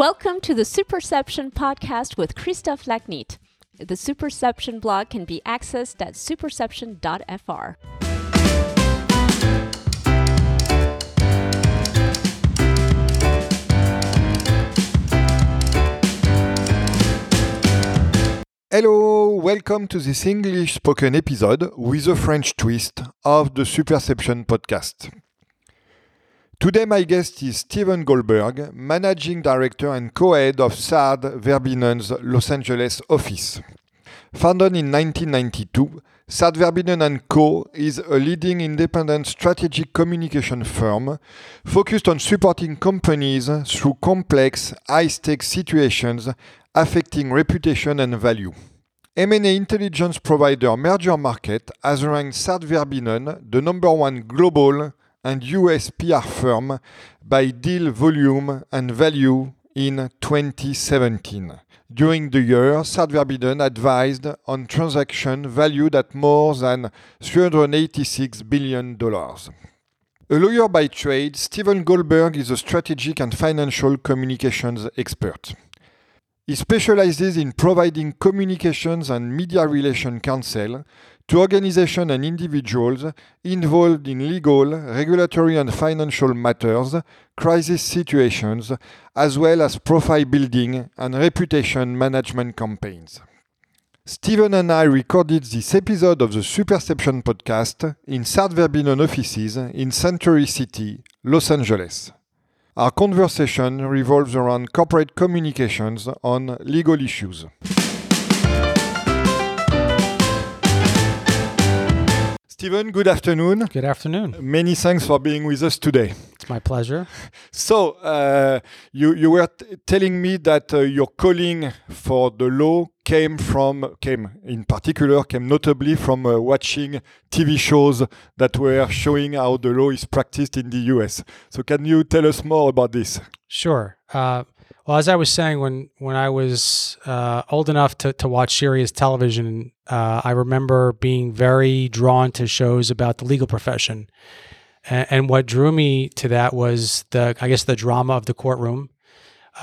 Welcome to the Superception podcast with Christophe Lachnitt. The Superception blog can be accessed at superception.fr. Hello, welcome to this English spoken episode with a French twist of the Superception podcast. Today, my guest is Steven Goldberg, Managing Director and co head of Sard Verbinnen's Los Angeles office. Founded in 1992, Sard Verbinnen & Co. is a leading independent strategic communication firm focused on supporting companies through complex, high-stakes situations affecting reputation and value. M&A intelligence provider Mergermarket has ranked Sard Verbinnen the number one global and US PR firm by deal volume and value in 2017. During the year, Sard Verbinnen advised on transactions valued at more than $386 billion. A lawyer by trade, Steven Goldberg is a strategic and financial communications expert. He specializes in providing communications and media relation counsel to organizations and individuals involved in legal, regulatory, and financial matters, crisis situations, as well as profile building and reputation management campaigns. Steven and I recorded this episode of the Superception podcast in Sard Verbinnen offices in Century City, Los Angeles. Our conversation revolves around corporate communications on legal issues. Steven, good afternoon. Good afternoon. Many thanks for being with us today. It's my pleasure. So, uh, you, you were telling me that uh, your calling for the law came from, came in particular, came notably from uh, watching TV shows that were showing how the law is practiced in the US. So, can you tell us more about this? Sure. Well, as I was saying, when when I was uh, old enough to, to watch serious television, uh, I remember being very drawn to shows about the legal profession, and, and, what drew me to that was the I guess the drama of the courtroom,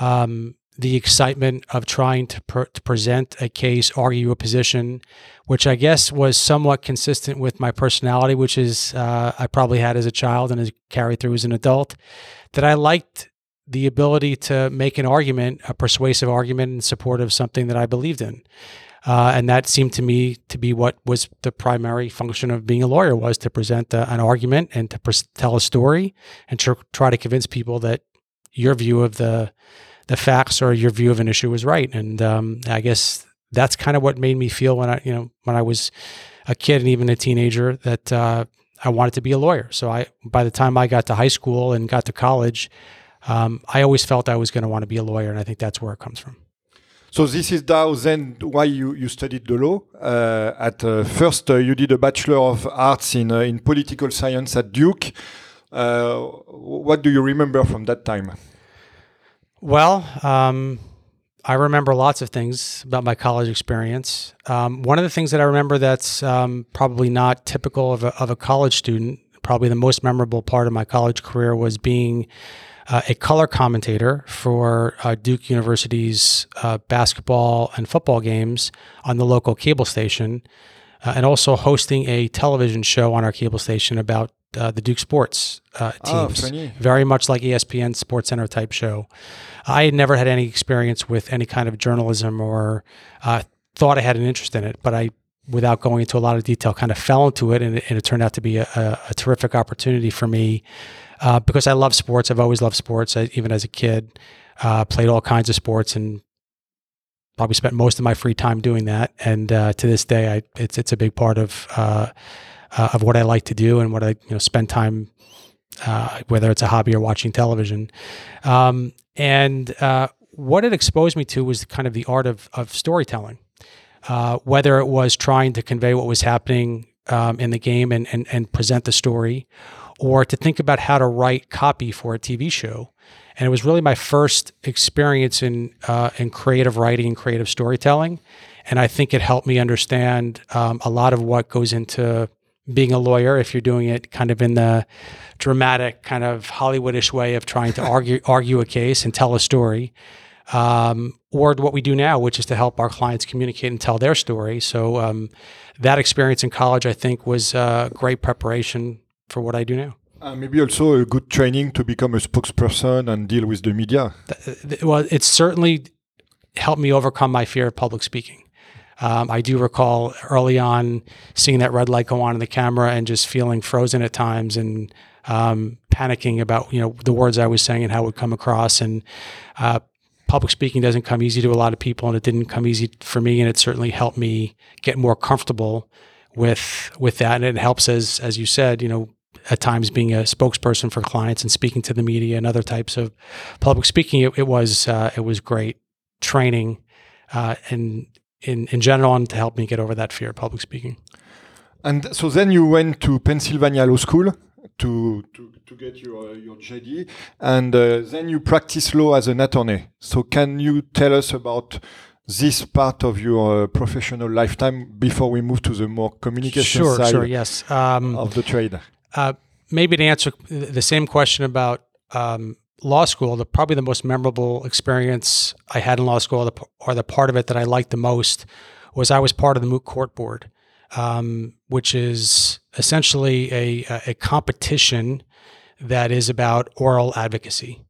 um, the excitement of trying to, to present a case, argue a position, which I guess was somewhat consistent with my personality, which is uh, I probably had as a child and has carried through as an adult. That I liked the ability to make an argument, a persuasive argument in support of something that I believed in. Uh, and that seemed to me to be what was the primary function of being a lawyer was to present a, an argument and to pres- tell a story and tr- try to convince people that your view of the the facts or your view of an issue was right. And um, I guess that's kind of what made me feel when I you know when I was a kid and even a teenager that uh, I wanted to be a lawyer. So I by the time I got to high school and got to college, um, I always felt I was going to want to be a lawyer, and I think that's where it comes from. So this is now then why you, you studied the law. Uh, at uh, first, uh, you did a bachelor of arts in uh, in political science at Duke. Uh, what do you remember from that time? Well, um, I remember lots of things about my college experience. Um, one of the things that I remember that's um, probably not typical of a, of a college student, probably the most memorable part of my college career was being uh, a color commentator for uh, Duke University's uh, basketball and football games on the local cable station, uh, and also hosting a television show on our cable station about uh, the Duke sports uh, oh, teams. Oh, Very much like ESPN Sports Center type show. I had never had any experience with any kind of journalism or thought I had an interest in it, but I without going into a lot of detail, kind of fell into it, and it, and it turned out to be a, a, a terrific opportunity for me uh, because I love sports. I've always loved sports, I, even as a kid. Uh, played all kinds of sports and probably spent most of my free time doing that. And uh, to this day, I, it's it's a big part of uh, uh, of what I like to do and what I you know spend time, uh, whether it's a hobby or watching television. Um, and what it exposed me to was kind of the art of of storytelling. whether it was trying to convey what was happening um, in the game and, and and present the story, or to think about how to write copy for a TV show. And it was really my first experience in uh, in creative writing and creative storytelling. And I think it helped me understand um, a lot of what goes into being a lawyer if you're doing it kind of in the dramatic kind of Hollywoodish way of trying to argue argue a case and tell a story. um, or what we do now, which is to help our clients communicate and tell their story. So um, that experience in college, I think, was uh, great preparation for what I do now. Uh, maybe also a good training to become a spokesperson and deal with the media. Well, it certainly helped me overcome my fear of public speaking. Um, I do recall early on seeing that red light go on in the camera and just feeling frozen at times and um, panicking about you know the words I was saying and how it would come across. And uh, public speaking doesn't come easy to a lot of people, and it didn't come easy for me. And it certainly helped me get more comfortable with with that. And it helps as as you said, you know, at times being a spokesperson for clients and speaking to the media and other types of public speaking. It, it was uh, it was great training uh, and in, in general and to help me get over that fear of public speaking. And so then you went to Pennsylvania Law School to, to, to get your, your JD, and uh, then you practice law as an attorney. So can you tell us about this part of your uh, professional lifetime before we move to the more communication sure, side sure, yes. Um, of the trade? Uh, maybe to answer the same question about um, law school, the probably the most memorable experience I had in law school, or the, or the part of it that I liked the most, was I was part of the moot court board, um, which is essentially a, a competition that is about oral advocacy.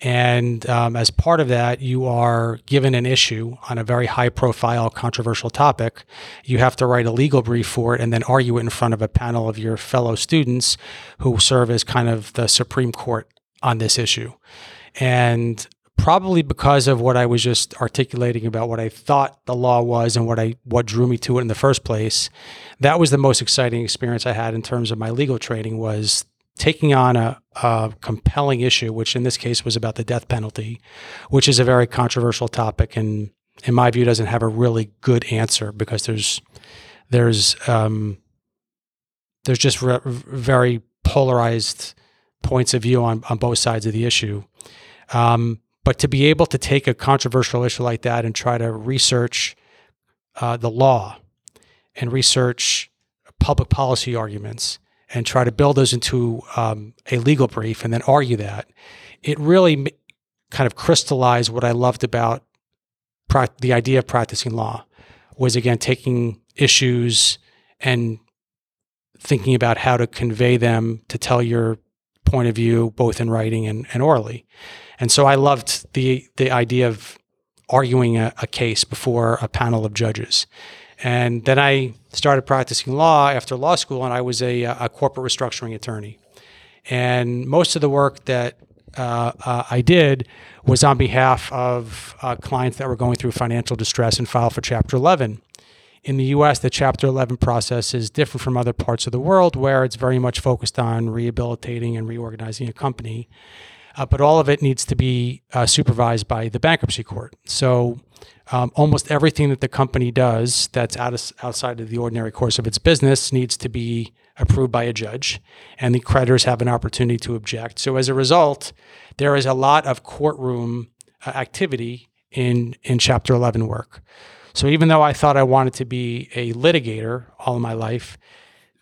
And um, as part of that, you are given an issue on a very high profile, controversial topic. You have to write a legal brief for it and then argue it in front of a panel of your fellow students who serve as kind of the Supreme Court on this issue. And probably because of what I was just articulating about what I thought the law was and what I what drew me to it in the first place, that was the most exciting experience I had in terms of my legal training was taking on a, a compelling issue, which in this case was about the death penalty, which is a very controversial topic and in my view doesn't have a really good answer because there's there's um, there's just re- very polarized points of view on, on both sides of the issue. Um, but to be able to take a controversial issue like that and try to research uh, the law and research public policy arguments and try to build those into um, a legal brief and then argue that, it really kind of crystallized what I loved about pra- the idea of practicing law was again taking issues and thinking about how to convey them to tell your point of view, both in writing and, and orally. And so I loved the the idea of arguing a, a, case before a panel of judges. And then I started practicing law after law school, and I was a, a corporate restructuring attorney. And most of the work that uh, uh, I did was on behalf of uh, clients that were going through financial distress and filed for Chapter 11 in the US, the Chapter 11 process is different from other parts of the world where it's very much focused on rehabilitating and reorganizing a company. Uh, but all of it needs to be uh, supervised by the bankruptcy court. So um, almost everything that the company does that's out of, outside of the ordinary course of its business needs to be approved by a judge, and the creditors have an opportunity to object. So as a result, there is a lot of courtroom uh, activity in in Chapter 11 work. So even though I thought I wanted to be a litigator all of my life,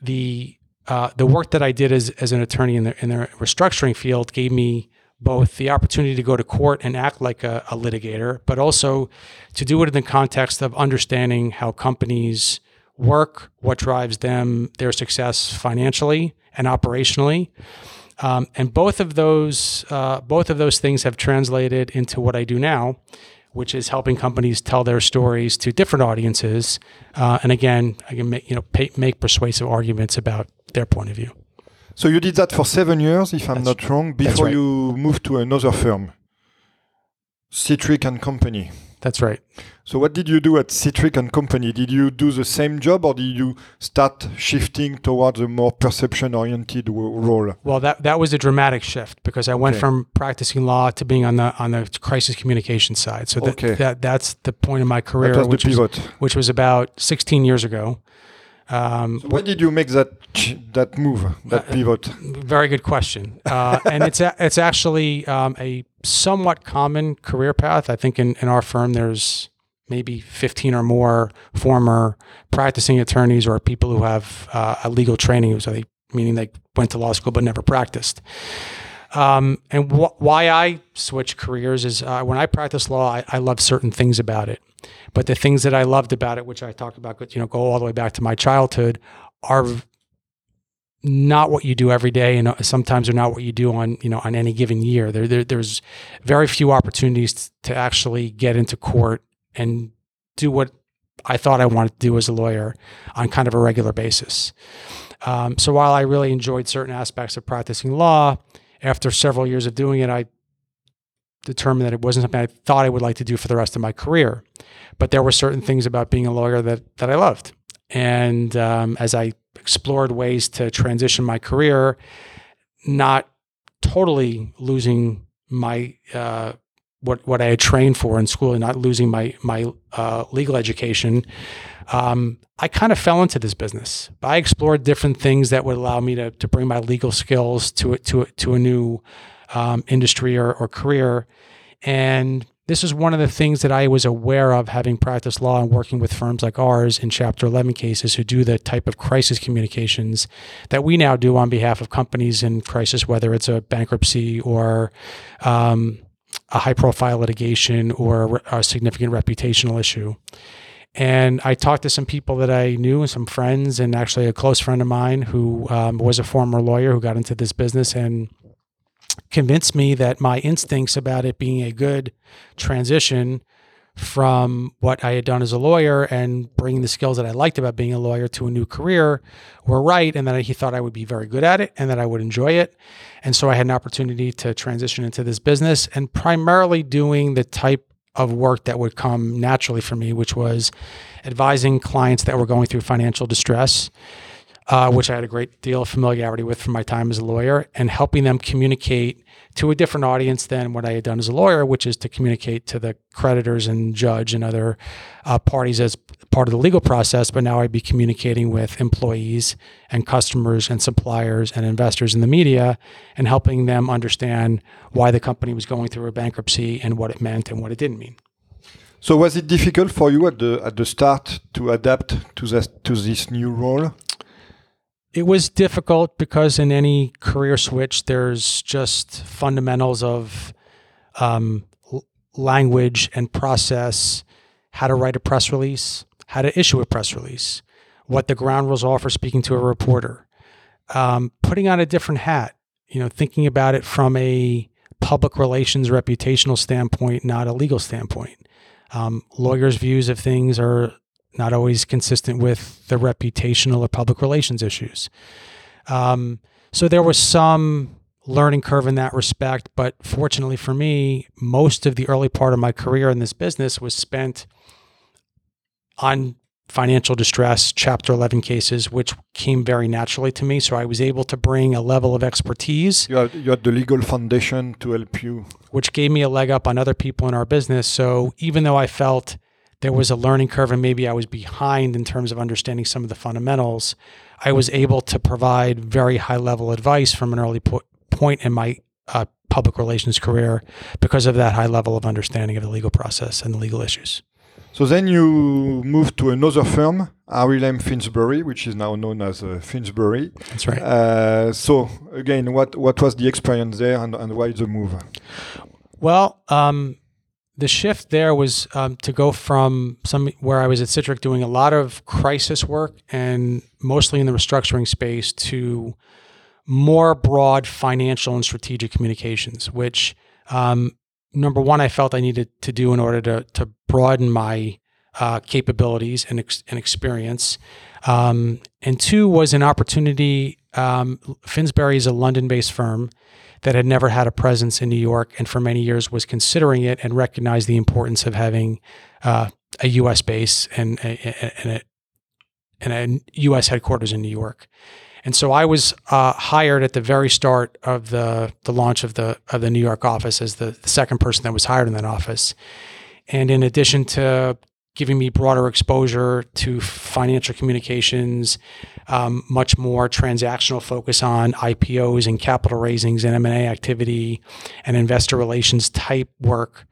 the uh, the work that I did as, as an attorney in the in the restructuring field gave me both the opportunity to go to court and act like a, a litigator, but also to do it in the context of understanding how companies work, what drives them, their success financially and operationally. Um, and both of those uh, both of those things have translated into what I do now, which is helping companies tell their stories to different audiences. Uh, and again, I can make, you know pay, make persuasive arguments about their point of view. So you did that for seven years, if I'm That's- not wrong, before right. you moved to another firm, Sitrick and Company. That's right. So what did you do at Sitrick and Company? Did you do the same job, or did you start shifting towards a more perception-oriented role? Well, that that was a dramatic shift because I went Okay. from practicing law to being on the on the crisis communication side. So that, Okay. that that's the point of my career, That was the which was which was about 16 years ago. Um, So why did you make that that move, that Uh, pivot? Very good question, uh, and it's a, it's actually um, a somewhat common career path. I think in, in our firm there's maybe 15 or more former practicing attorneys or people who have uh, a legal training, so they, meaning they went to law school but never practiced. Um, and wh- why I switched careers is uh, when I practice law, I, I love certain things about it. But the things that I loved about it, which I talked about, you know, go all the way back to my childhood, are not what you do every day, and uh, sometimes are not what you do on you know on any given year. There, there there's very few opportunities to actually get into court and do what I thought I wanted to do as a lawyer on kind of a regular basis. Um, so while I really enjoyed certain aspects of practicing law, after several years of doing it, I determined that it wasn't something I thought I would like to do for the rest of my career. But there were certain things about being a lawyer that that I loved, and um, as I explored ways to transition my career, not totally losing my uh, what what I had trained for in school and not losing my my uh, legal education. Um, I kind of fell into this business. I explored different things that would allow me to to bring my legal skills to it to to a new um, industry or, or career, and this is one of the things that I was aware of having practiced law and working with firms like ours in Chapter 11 cases who do the type of crisis communications that we now do on behalf of companies in crisis, whether it's a bankruptcy or um, a high profile litigation or a significant reputational issue. And I talked to some people that I knew and some friends, and actually a close friend of mine who um, was a former lawyer who got into this business and convinced me that my instincts about it being a good transition from what I had done as a lawyer and bringing the skills that I liked about being a lawyer to a new career were right, and that he thought I would be very good at it and that I would enjoy it. And so I had an opportunity to transition into this business and primarily doing the type of work that would come naturally for me, which was advising clients that were going through financial distress uh, which I had a great deal of familiarity with from my time as a lawyer, and helping them communicate to a different audience than what I had done as a lawyer, which is to communicate to the creditors and judge and other uh, parties as part of the legal process. But now I'd be communicating with employees and customers and suppliers and investors in the media and helping them understand why the company was going through a bankruptcy and what it meant and what it didn't mean. So was it difficult for you at the at the start to adapt to this to this new role? It was difficult because in any career switch, there's just fundamentals of um, language and process, how to write a press release, how to issue a press release, what the ground rules are for speaking to a reporter, um, putting on a different hat, you know, thinking about it from a public relations reputational standpoint, not a legal standpoint. Um, lawyers' views of things are not always consistent with the reputational or public relations issues. Um, so there was some learning curve in that respect, but fortunately for me, most of the early part of my career in this business was spent on financial distress, Chapter 11 cases, which came very naturally to me. So I was able to bring a level of expertise. You had, you had the legal foundation to help you. Which gave me a leg up on other people in our business. So even though I felt there was a learning curve and maybe I was behind in terms of understanding some of the fundamentals, I was able to provide very high level advice from an early po- point in my uh, public relations career because of that high level of understanding of the legal process and the legal issues. So then you moved to another firm, RLM Finsbury, which is now known as uh, Finsbury. That's right. Uh, so again, what what was the experience there, and, and why the move? Well, um, the shift there was um, to go from some where I was at Sitrick doing a lot of crisis work and mostly in the restructuring space to more broad financial and strategic communications, which um, number one I felt I needed to do in order to to broaden my uh, capabilities and, ex- and experience, um, and two was an opportunity. Um, Finsbury is a London-based firm that had never had a presence in New York and for many years was considering it and recognized the importance of having uh, a U.S. base and a, and, a, and a U.S. headquarters in New York. And so I was uh, hired at the very start of the the launch of the of the New York office as the, the second person that was hired in that office. And in addition to giving me broader exposure to financial communications, um, much more transactional focus on IPOs and capital raisings and M&A activity and investor relations type work.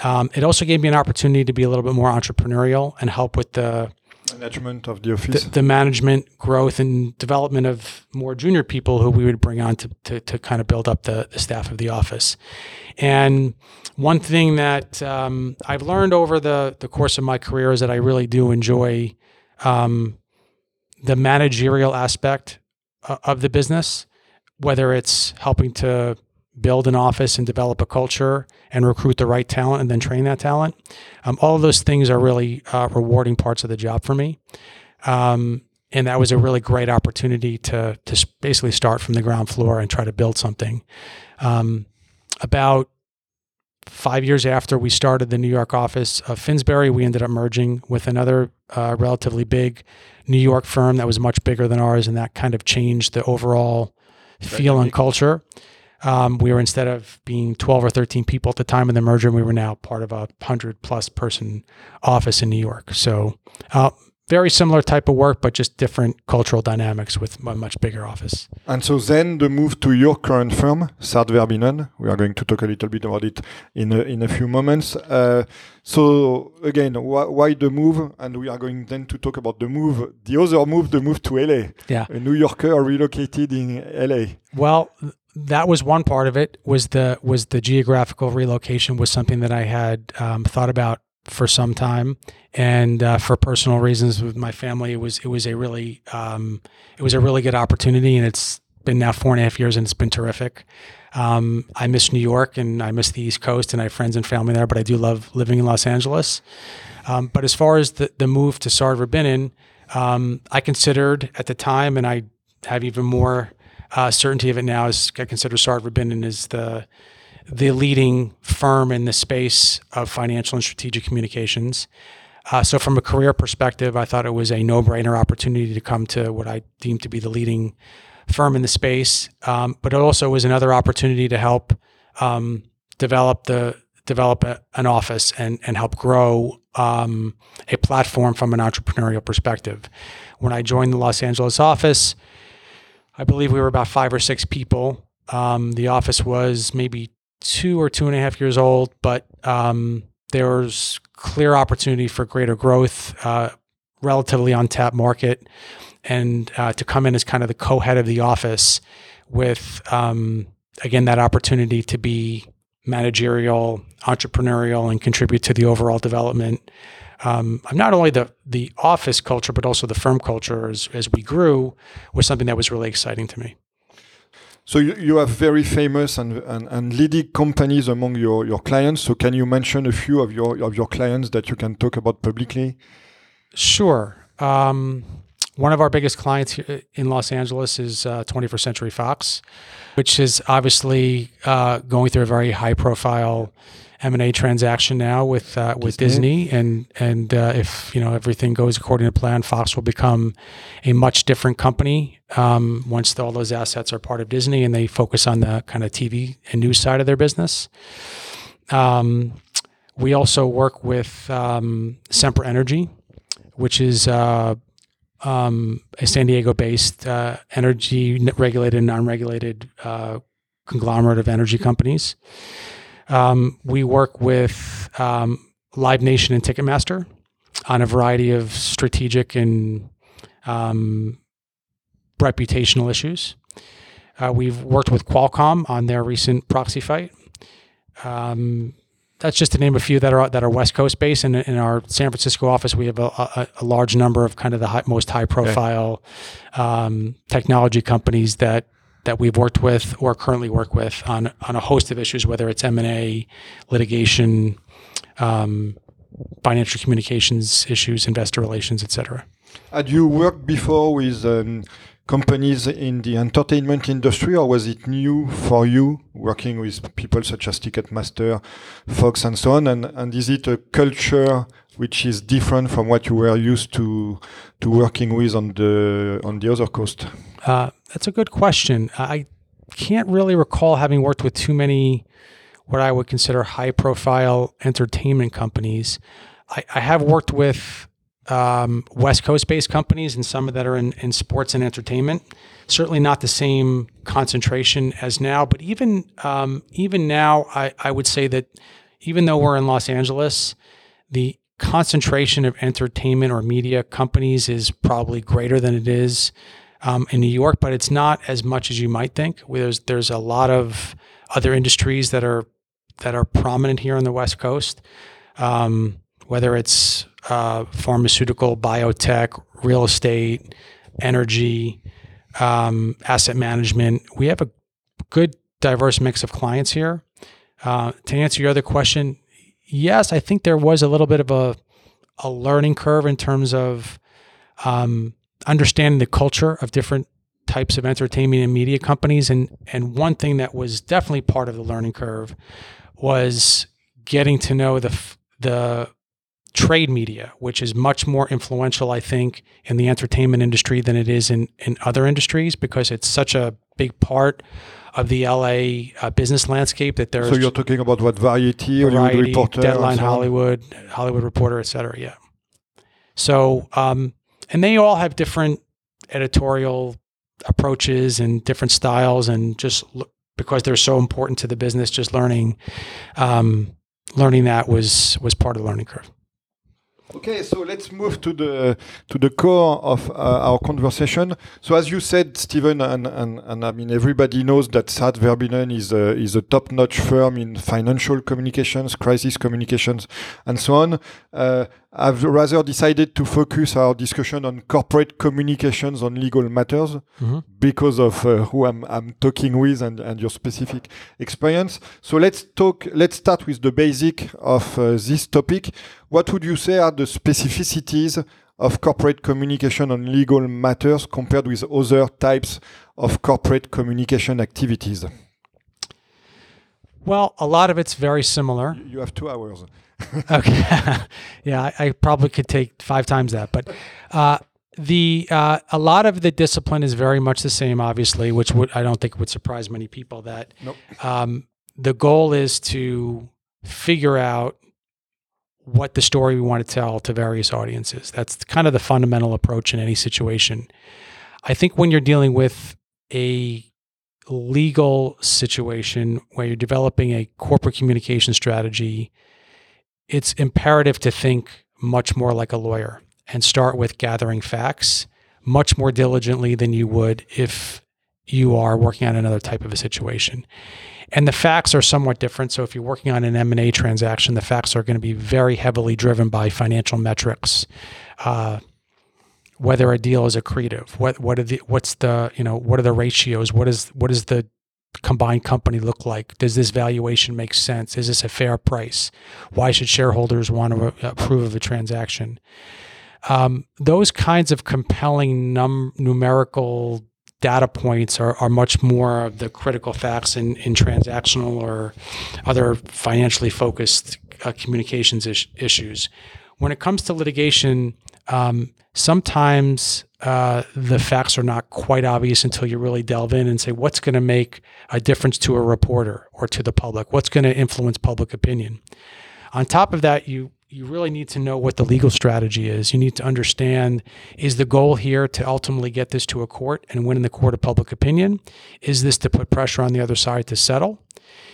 Um, it also gave me an opportunity to be a little bit more entrepreneurial and help with the of the the, office. the management growth and development of more junior people who we would bring on to, to, to kind of build up the, the staff of the office. And one thing that um, I've learned over the, the course of my career is that I really do enjoy um, the managerial aspect of the business, whether it's helping to build an office and develop a culture and recruit the right talent and then train that talent. Um, all of those things are really uh, rewarding parts of the job for me. Um, and that was a really great opportunity to, to basically start from the ground floor and try to build something. Um, about five years after we started the New York office of Finsbury, we ended up merging with another uh, relatively big New York firm that was much bigger than ours, and that kind of changed the overall feel and culture. Um, we were instead of being 12 or 13 people at the time of the merger, we were now part of a 100 plus person office in New York. So, uh, very similar type of work, but just different cultural dynamics with a much bigger office. And so then the move to your current firm, Sard Verbinnen. We are going to talk a little bit about it in a, in a few moments. Uh, so again, wh- why the move? And we are going then to talk about the move, the other move, the move to LA. Yeah. A New Yorker relocated in LA. Well, that was one part of it. Was the was the geographical relocation was something that I had um, thought about for some time, and uh, for personal reasons with my family, it was it was a really um, it was a really good opportunity, and it's been now four and a half years, and it's been terrific. Um, I miss New York, and I miss the East Coast, and I have friends and family there, but I do love living in Los Angeles. Um, but as far as the, the move to Sard Verbinnen, um, I considered at the time, and I have even more uh, certainty of it now, is I consider Sard Verbinnen as the the leading firm in the space of financial and strategic communications. Uh, so, from a career perspective, I thought it was a no brainer opportunity to come to what I deemed to be the leading firm in the space. Um, but it also was another opportunity to help um, develop the develop a, an office and and help grow um, a platform from an entrepreneurial perspective. When I joined the Los Angeles office, I believe we were about five or six people. Um, the office was maybe two or two and a half years old, but um, there was clear opportunity for greater growth, uh, relatively untapped market, and uh, to come in as kind of the co-head of the office with um, again that opportunity to be managerial, entrepreneurial, and contribute to the overall development um, not only the the office culture but also the firm culture as, as we grew was something that was really exciting to me. So you, you have very famous and, and, and leading companies among your, your clients. So can you mention a few of your of your clients that you can talk about publicly? Sure. Um, one of our biggest clients in Los Angeles is uh, 21st Century Fox, which is obviously uh, going through a very high-profile M&A transaction now with uh, with Disney, and and uh, if you know everything goes according to plan, Fox will become a much different company um, once all those assets are part of Disney, and they focus on the kind of TV and news side of their business. Um, we also work with um, Sempra Energy, which is uh, um, a San Diego-based uh, energy regulated and non-regulated uh, conglomerate of energy companies. Um, we work with um, Live Nation and Ticketmaster on a variety of strategic and um, reputational issues. Uh, we've worked with Qualcomm on their recent proxy fight. Um, that's just to name a few that are that are West Coast based. And in our San Francisco office, we have a, a, a large number of kind of the high, most high profile um, technology companies that that we've worked with or currently work with on on a host of issues, whether it's M and A, litigation, um, financial communications issues, investor relations, etc. Had you worked before with um, companies in the entertainment industry, or was it new for you working with people such as Ticketmaster, Fox, and so on? And, and is it a culture which is different from what you were used to to working with on the on the other coast? Uh, that's a good question. I can't really recall having worked with too many what I would consider high profile entertainment companies. I, I have worked with um, West Coast based companies and some of that are in, in sports and entertainment. Certainly not the same concentration as now, but even um, even now, I, I would say that even though we're in Los Angeles, the concentration of entertainment or media companies is probably greater than it is um, in New York, but it's not as much as you might think. There's there's a lot of other industries that are that are prominent here on the West Coast, um, whether it's uh, pharmaceutical, biotech, real estate, energy, um, asset management. We have a good diverse mix of clients here. Uh, to answer your other question, yes, I think there was a little bit of a a learning curve in terms of um, understanding the culture of different types of entertainment and media companies. And and one thing that was definitely part of the learning curve was getting to know the the trade media, which is much more influential, I think, in the entertainment industry than it is in in other industries because it's such a big part of the LA uh, business landscape that there's. So you're talking about what Variety, Variety Hollywood Reporter, Deadline, so? Hollywood, Hollywood Reporter, et cetera. Yeah. So, um, and they all have different editorial approaches and different styles, and just because they're so important to the business, just learning, um, learning that was was part of the learning curve. Okay, so let's move to the to the core of uh, our conversation. So, as you said, Stephen, and, and, and I mean everybody knows that Sard Verbinnen is a, is a top-notch firm in financial communications, crisis communications, and so on. Uh, I've rather decided to focus our discussion on corporate communications on legal matters because of uh, who I'm, I'm talking with and, and your specific experience. So let's talk. Let's start with the basic of uh, this topic. What would you say are the specificities of corporate communication on legal matters compared with other types of corporate communication activities? Well, a lot of it's very similar. You have two hours. okay. yeah, I, I probably could take five times that, but uh, the uh, a lot of the discipline is very much the same, obviously, which would I don't think would surprise many people. That Nope. um, the goal is to figure out what the story we want to tell to various audiences. That's kind of the fundamental approach in any situation. I think when you're dealing with a legal situation where you're developing a corporate communication strategy, it's imperative to think much more like a lawyer and start with gathering facts much more diligently than you would if you are working on another type of a situation. And the facts are somewhat different. So if you're working on an M&A transaction, the facts are going to be very heavily driven by financial metrics. Uh, whether a deal is accretive, what what are the what's the you know what are the ratios? What is what is the combined company look like? Does this valuation make sense? Is this a fair price? Why should shareholders want to approve of a transaction? Um, those kinds of compelling num- numerical data points are, are much more of the critical facts in, in transactional or other financially focused uh, communications is- issues. When it comes to litigation, um, sometimes uh, the facts are not quite obvious until you really delve in and say, what's going to make a difference to a reporter or to the public? What's going to influence public opinion? On top of that, you you really need to know what the legal strategy is. You need to understand is the goal here to ultimately get this to a court and win in the court of public opinion? Is this to put pressure on the other side to settle?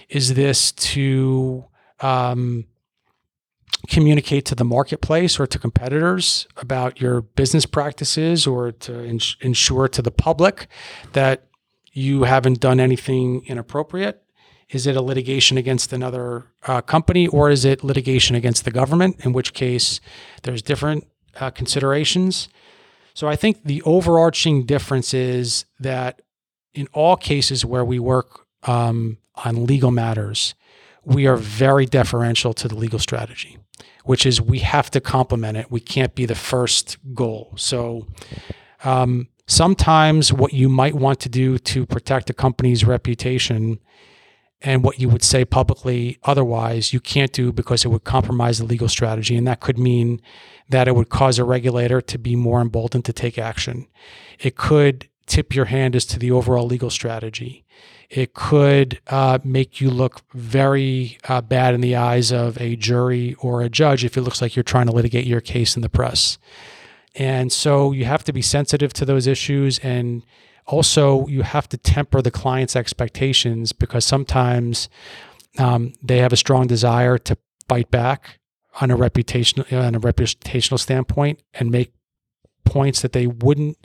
Is this to um, communicate to the marketplace or to competitors about your business practices or to ins- ensure to the public that you haven't done anything inappropriate? Is it a litigation against another uh, company or is it litigation against the government? In which case, there's different uh, considerations. So I think the overarching difference is that in all cases where we work um, on legal matters, we are very deferential to the legal strategy, which is we have to complement it. We can't be the first goal. So um, sometimes what you might want to do to protect a company's reputation and what you would say publicly otherwise you can't do because it would compromise the legal strategy and that could mean that it would cause a regulator to be more emboldened to take action it could tip your hand as to the overall legal strategy it could uh, make you look very uh, bad in the eyes of a jury or a judge if it looks like you're trying to litigate your case in the press. And so you have to be sensitive to those issues and also you have to temper the client's expectations because sometimes um, they have a strong desire to fight back on a reputational on a reputational standpoint and make points that they wouldn't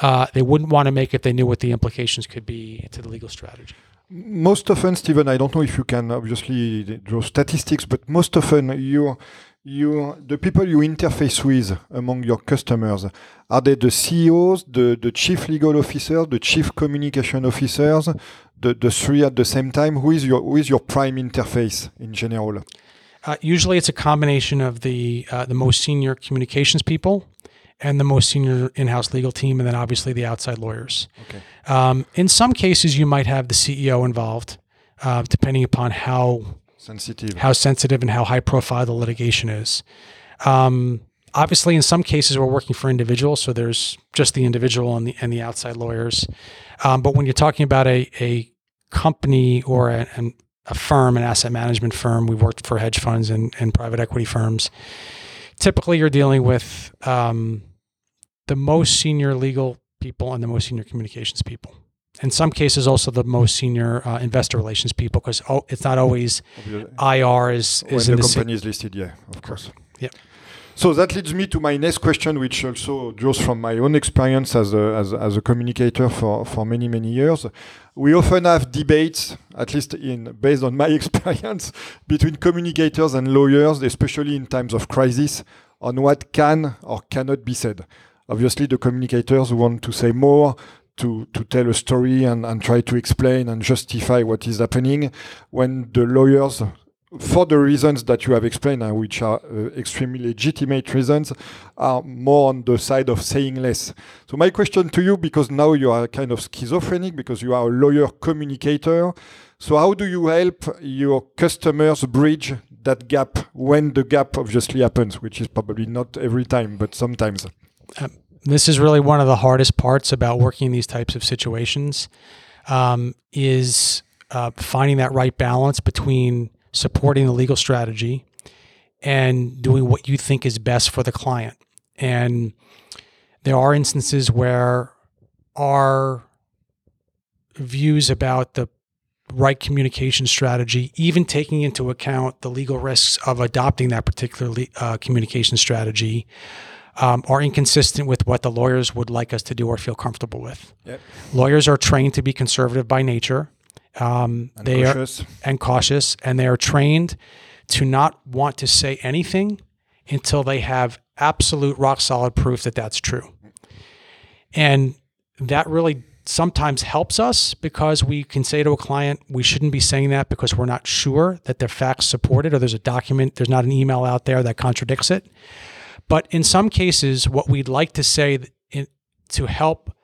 uh, they wouldn't want to make if they knew what the implications could be to the legal strategy. Most often, Stephen, I don't know if you can obviously draw statistics, but most often you you the people you interface with among your customers are they the CEOs, the, the chief legal officers, the chief communication officers, the, the three at the same time? Who is your who is your prime interface in general? Uh, usually, it's a combination of the uh, the most senior communications people and the most senior in-house legal team, and then obviously the outside lawyers. Okay. Um, in some cases, you might have the CEO involved, uh, depending upon how Sensitive. how sensitive and how high profile the litigation is. Um, obviously, in some cases, we're working for individuals, so there's just the individual and the and the outside lawyers. Um, but when you're talking about a a company or a, an, a firm, an asset management firm, we've worked for hedge funds and, and private equity firms. Typically, you're dealing with um, the most senior legal people and the most senior communications people. In some cases, also the most senior uh, investor relations people, because oh, it's not always IR is, when is the in the company is listed, yeah, of course. Yeah. So that leads me to my next question, which also draws from my own experience as a, as, as a communicator for, for many, many years. We often have debates, at least in based on my experience, between communicators and lawyers, especially in times of crisis, on what can or cannot be said. Obviously, the communicators want to say more, to, to tell a story and, and try to explain and justify what is happening, when the lawyers for the reasons that you have explained, uh, which are uh, extremely legitimate reasons, are more on the side of saying less. So my question to you, because now you are kind of schizophrenic, because you are a lawyer communicator. So how do you help your customers bridge that gap when the gap obviously happens, which is probably not every time, but sometimes? This is really one of the hardest parts about working in these types of situations um, is uh, finding that right balance between supporting the legal strategy and doing what you think is best for the client. And there are instances where our views about the right communication strategy, even taking into account the legal risks of adopting that particular uh, communication strategy, um, are inconsistent with what the lawyers would like us to do or feel comfortable with. Yep. Lawyers are trained to be conservative by nature. Um, And they are and cautious, and they are trained to not want to say anything until they have absolute rock solid proof that that's true. And that really sometimes helps us because we can say to a client, we shouldn't be saying that because we're not sure that the facts support it or there's a document, there's not an email out there that contradicts it. But in some cases, what we'd like to say in, to help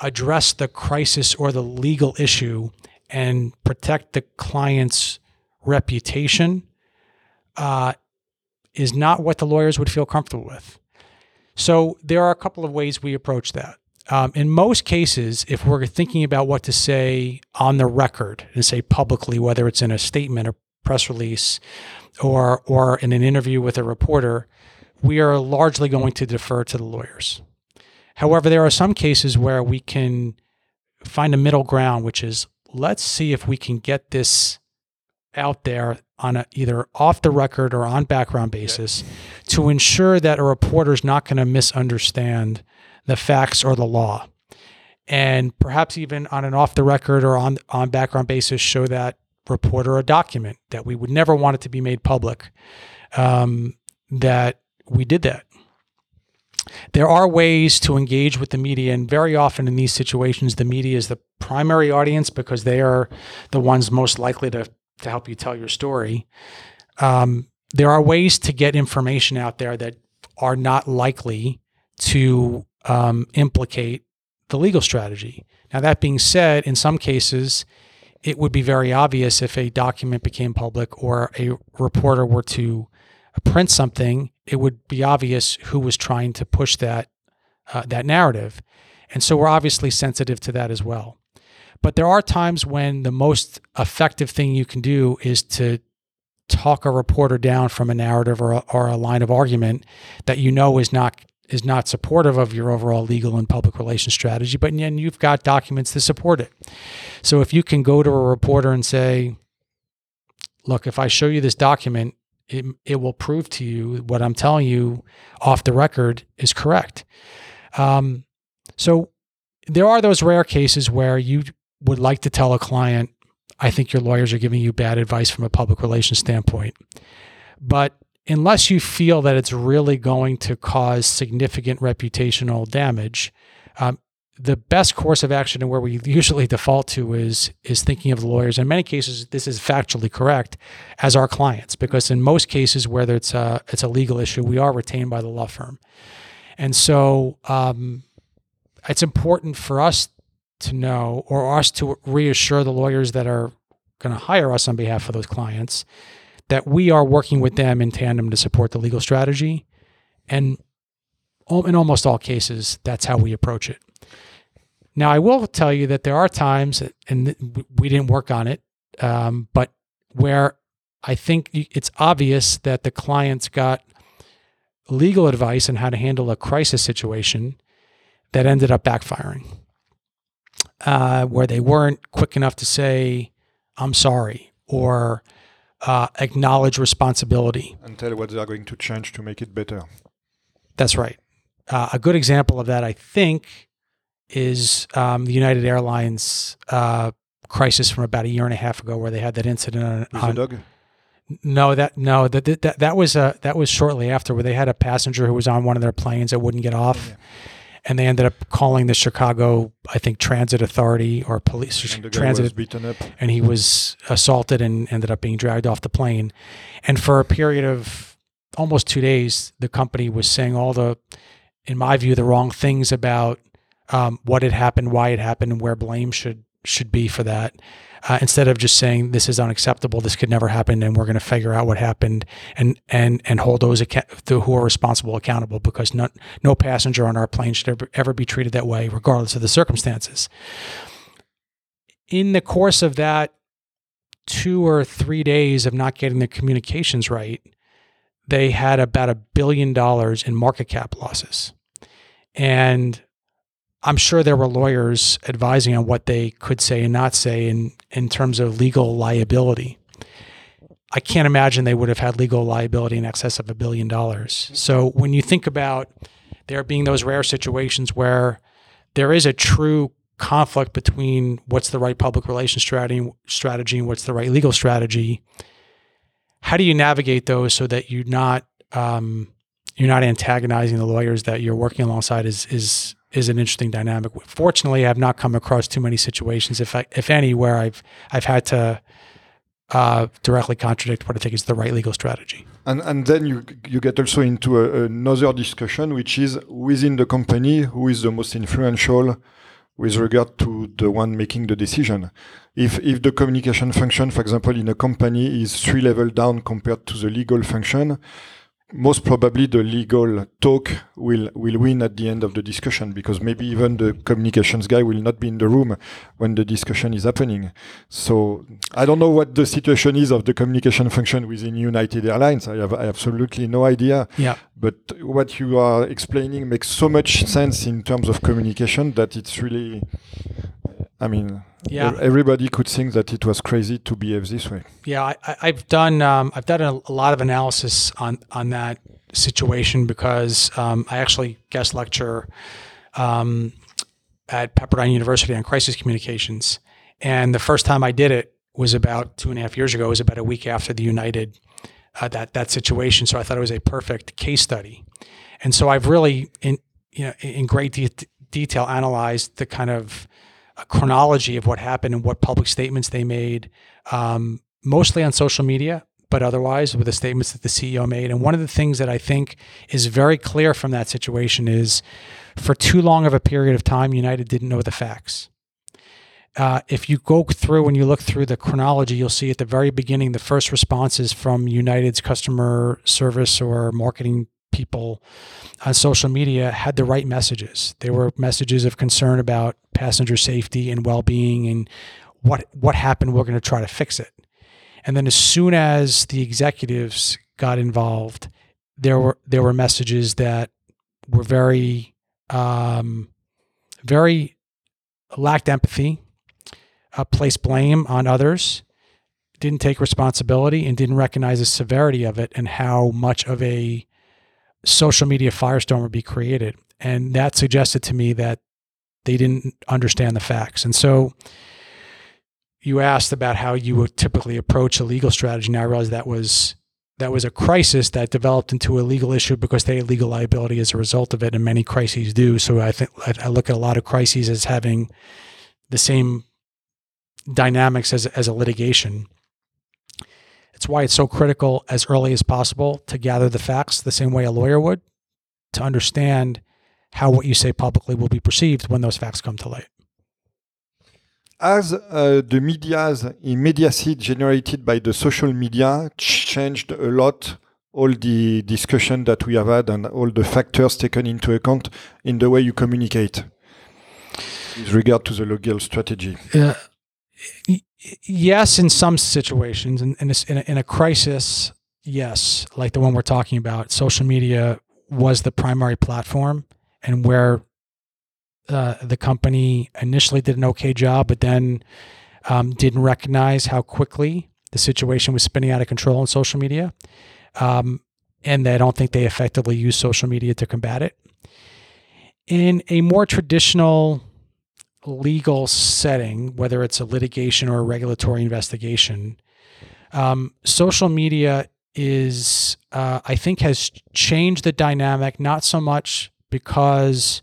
address the crisis or the legal issue and protect the client's reputation uh, is not what the lawyers would feel comfortable with. So there are a couple of ways we approach that. Um, in most cases, if we're thinking about what to say on the record and say publicly, whether it's in a statement or press release or or in an interview with a reporter, we are largely going to defer to the lawyers. However, there are some cases where we can find a middle ground, which is let's see if we can get this out there on a, either off the record or on background basis to ensure that a reporter is not going to misunderstand the facts or the law. And perhaps even on an off the record or on, on background basis, show that reporter a document that we would never want it to be made public, um, that we did that. There are ways to engage with the media, and very often in these situations, the media is the primary audience because they are the ones most likely to, to help you tell your story. Um, there are ways to get information out there that are not likely to um, implicate the legal strategy. Now, that being said, in some cases, it would be very obvious if a document became public or a reporter were to print something, it would be obvious who was trying to push that uh, that narrative, and so we're obviously sensitive to that as well. But there are times when the most effective thing you can do is to talk a reporter down from a narrative or a, or a line of argument that you know is not is not supportive of your overall legal and public relations strategy, but then you've got documents to support it. So if you can go to a reporter and say, look, if I show you this document it, it will prove to you what I'm telling you off the record is correct. Um, so there are those rare cases where you would like to tell a client, I think your lawyers are giving you bad advice from a public relations standpoint. But unless you feel that it's really going to cause significant reputational damage, um, the best course of action and where we usually default to is is thinking of the lawyers. In many cases, this is factually correct as our clients, because in most cases, whether it's a it's a legal issue, we are retained by the law firm, and so um, it's important for us to know or us to reassure the lawyers that are going to hire us on behalf of those clients that we are working with them in tandem to support the legal strategy. And in almost all cases, that's how we approach it. Now, I will tell you that there are times, and we didn't work on it, um, but where I think it's obvious that the clients got legal advice on how to handle a crisis situation that ended up backfiring, uh, where they weren't quick enough to say, I'm sorry, or uh, acknowledge responsibility. And tell what they are going to change to make it better. That's right. Uh, a good example of that, I think, is um, the United Airlines uh, crisis from about a year and a half ago, where they had that incident on. On? No, that no that that that was uh, that was shortly after, where they had a passenger who was on one of their planes that wouldn't get off. Yeah and they ended up calling the Chicago, I think, Transit Authority or police and transit, and he was assaulted and ended up being dragged off the plane. And for a period of almost two days, the company was saying all the, in my view, the wrong things about um, what had happened, why it happened, and where blame should should be for that uh, instead of just saying this is unacceptable, this could never happen, and we're going to figure out what happened and and and hold those who are responsible accountable because no, no passenger on our plane should ever, ever be treated that way, regardless of the circumstances. In the course of that two or three days of not getting the communications right, they had about a billion dollars in market cap losses. And I'm sure there were lawyers advising on what they could say and not say in, in terms of legal liability. I can't imagine they would have had legal liability in excess of a billion dollars. So when you think about there being those rare situations where there is a true conflict between what's the right public relations strategy, strategy and what's the right legal strategy, how do you navigate those so that you're not um, you're not antagonizing the lawyers that you're working alongside is is is an interesting dynamic. Fortunately, I've not come across too many situations, if I, if any, where I've I've had to uh, directly contradict what I think is the right legal strategy. And and then you you get also into a, another discussion, which is within the company, who is the most influential with regard to the one making the decision. If if the communication function, for example, in a company is three level down compared to the legal function, most probably the legal talk will will win at the end of the discussion because maybe even the communications guy will not be in the room when the discussion is happening. So I don't know what the situation is of the communication function within United Airlines. I have, absolutely no idea. Yeah. But what you are explaining makes so much sense in terms of communication that it's really I mean, yeah. everybody could think that it was crazy to behave this way. Yeah, I, have done um, I've done a, a, lot of analysis on on that situation because um, I actually guest lecture um, at Pepperdine University on crisis communications, and the first time I did it was about two and a half years ago. It was about a week after the United uh, that that situation, so I thought it was a perfect case study, and so I've really in you know in great de- detail analyzed the kind of a chronology of what happened and what public statements they made, um, mostly on social media, but otherwise with the statements that the CEO made. And one of the things that I think is very clear from that situation is for too long of a period of time, United didn't know the facts. Uh, if you go through and you look through the chronology, you'll see at the very beginning the first responses from United's customer service or marketing people on social media had the right messages. They were messages of concern about passenger safety and well-being and what what happened. We're going to try to fix it. And then as soon as the executives got involved, there were there were messages that were very um, very lacked empathy, uh, placed blame on others, didn't take responsibility and didn't recognize the severity of it and how much of a social media firestorm would be created. And that suggested to me that they didn't understand the facts. And so you asked about how you would typically approach a legal strategy. Now I realize that was that was a crisis that developed into a legal issue because they had legal liability as a result of it, and many crises do. So I think I look at a lot of crises as having the same dynamics as as a litigation. It's why it's so critical as early as possible to gather the facts the same way a lawyer would to understand how what you say publicly will be perceived when those facts come to light. As uh, the media's immediacy generated by the social media changed a lot all the discussion that we have had and all the factors taken into account in the way you communicate with regard to the legal strategy? Uh, yes, in some situations, in, in, a, in, a, crisis, yes, like the one we're talking about, social media was the primary platform and where uh, the company initially did an okay job, but then um, didn't recognize how quickly the situation was spinning out of control on social media. Um, and I don't think they effectively use social media to combat it. In a more traditional legal setting, whether it's a litigation or a regulatory investigation, um, social media is, uh, I think, has changed the dynamic, not so much because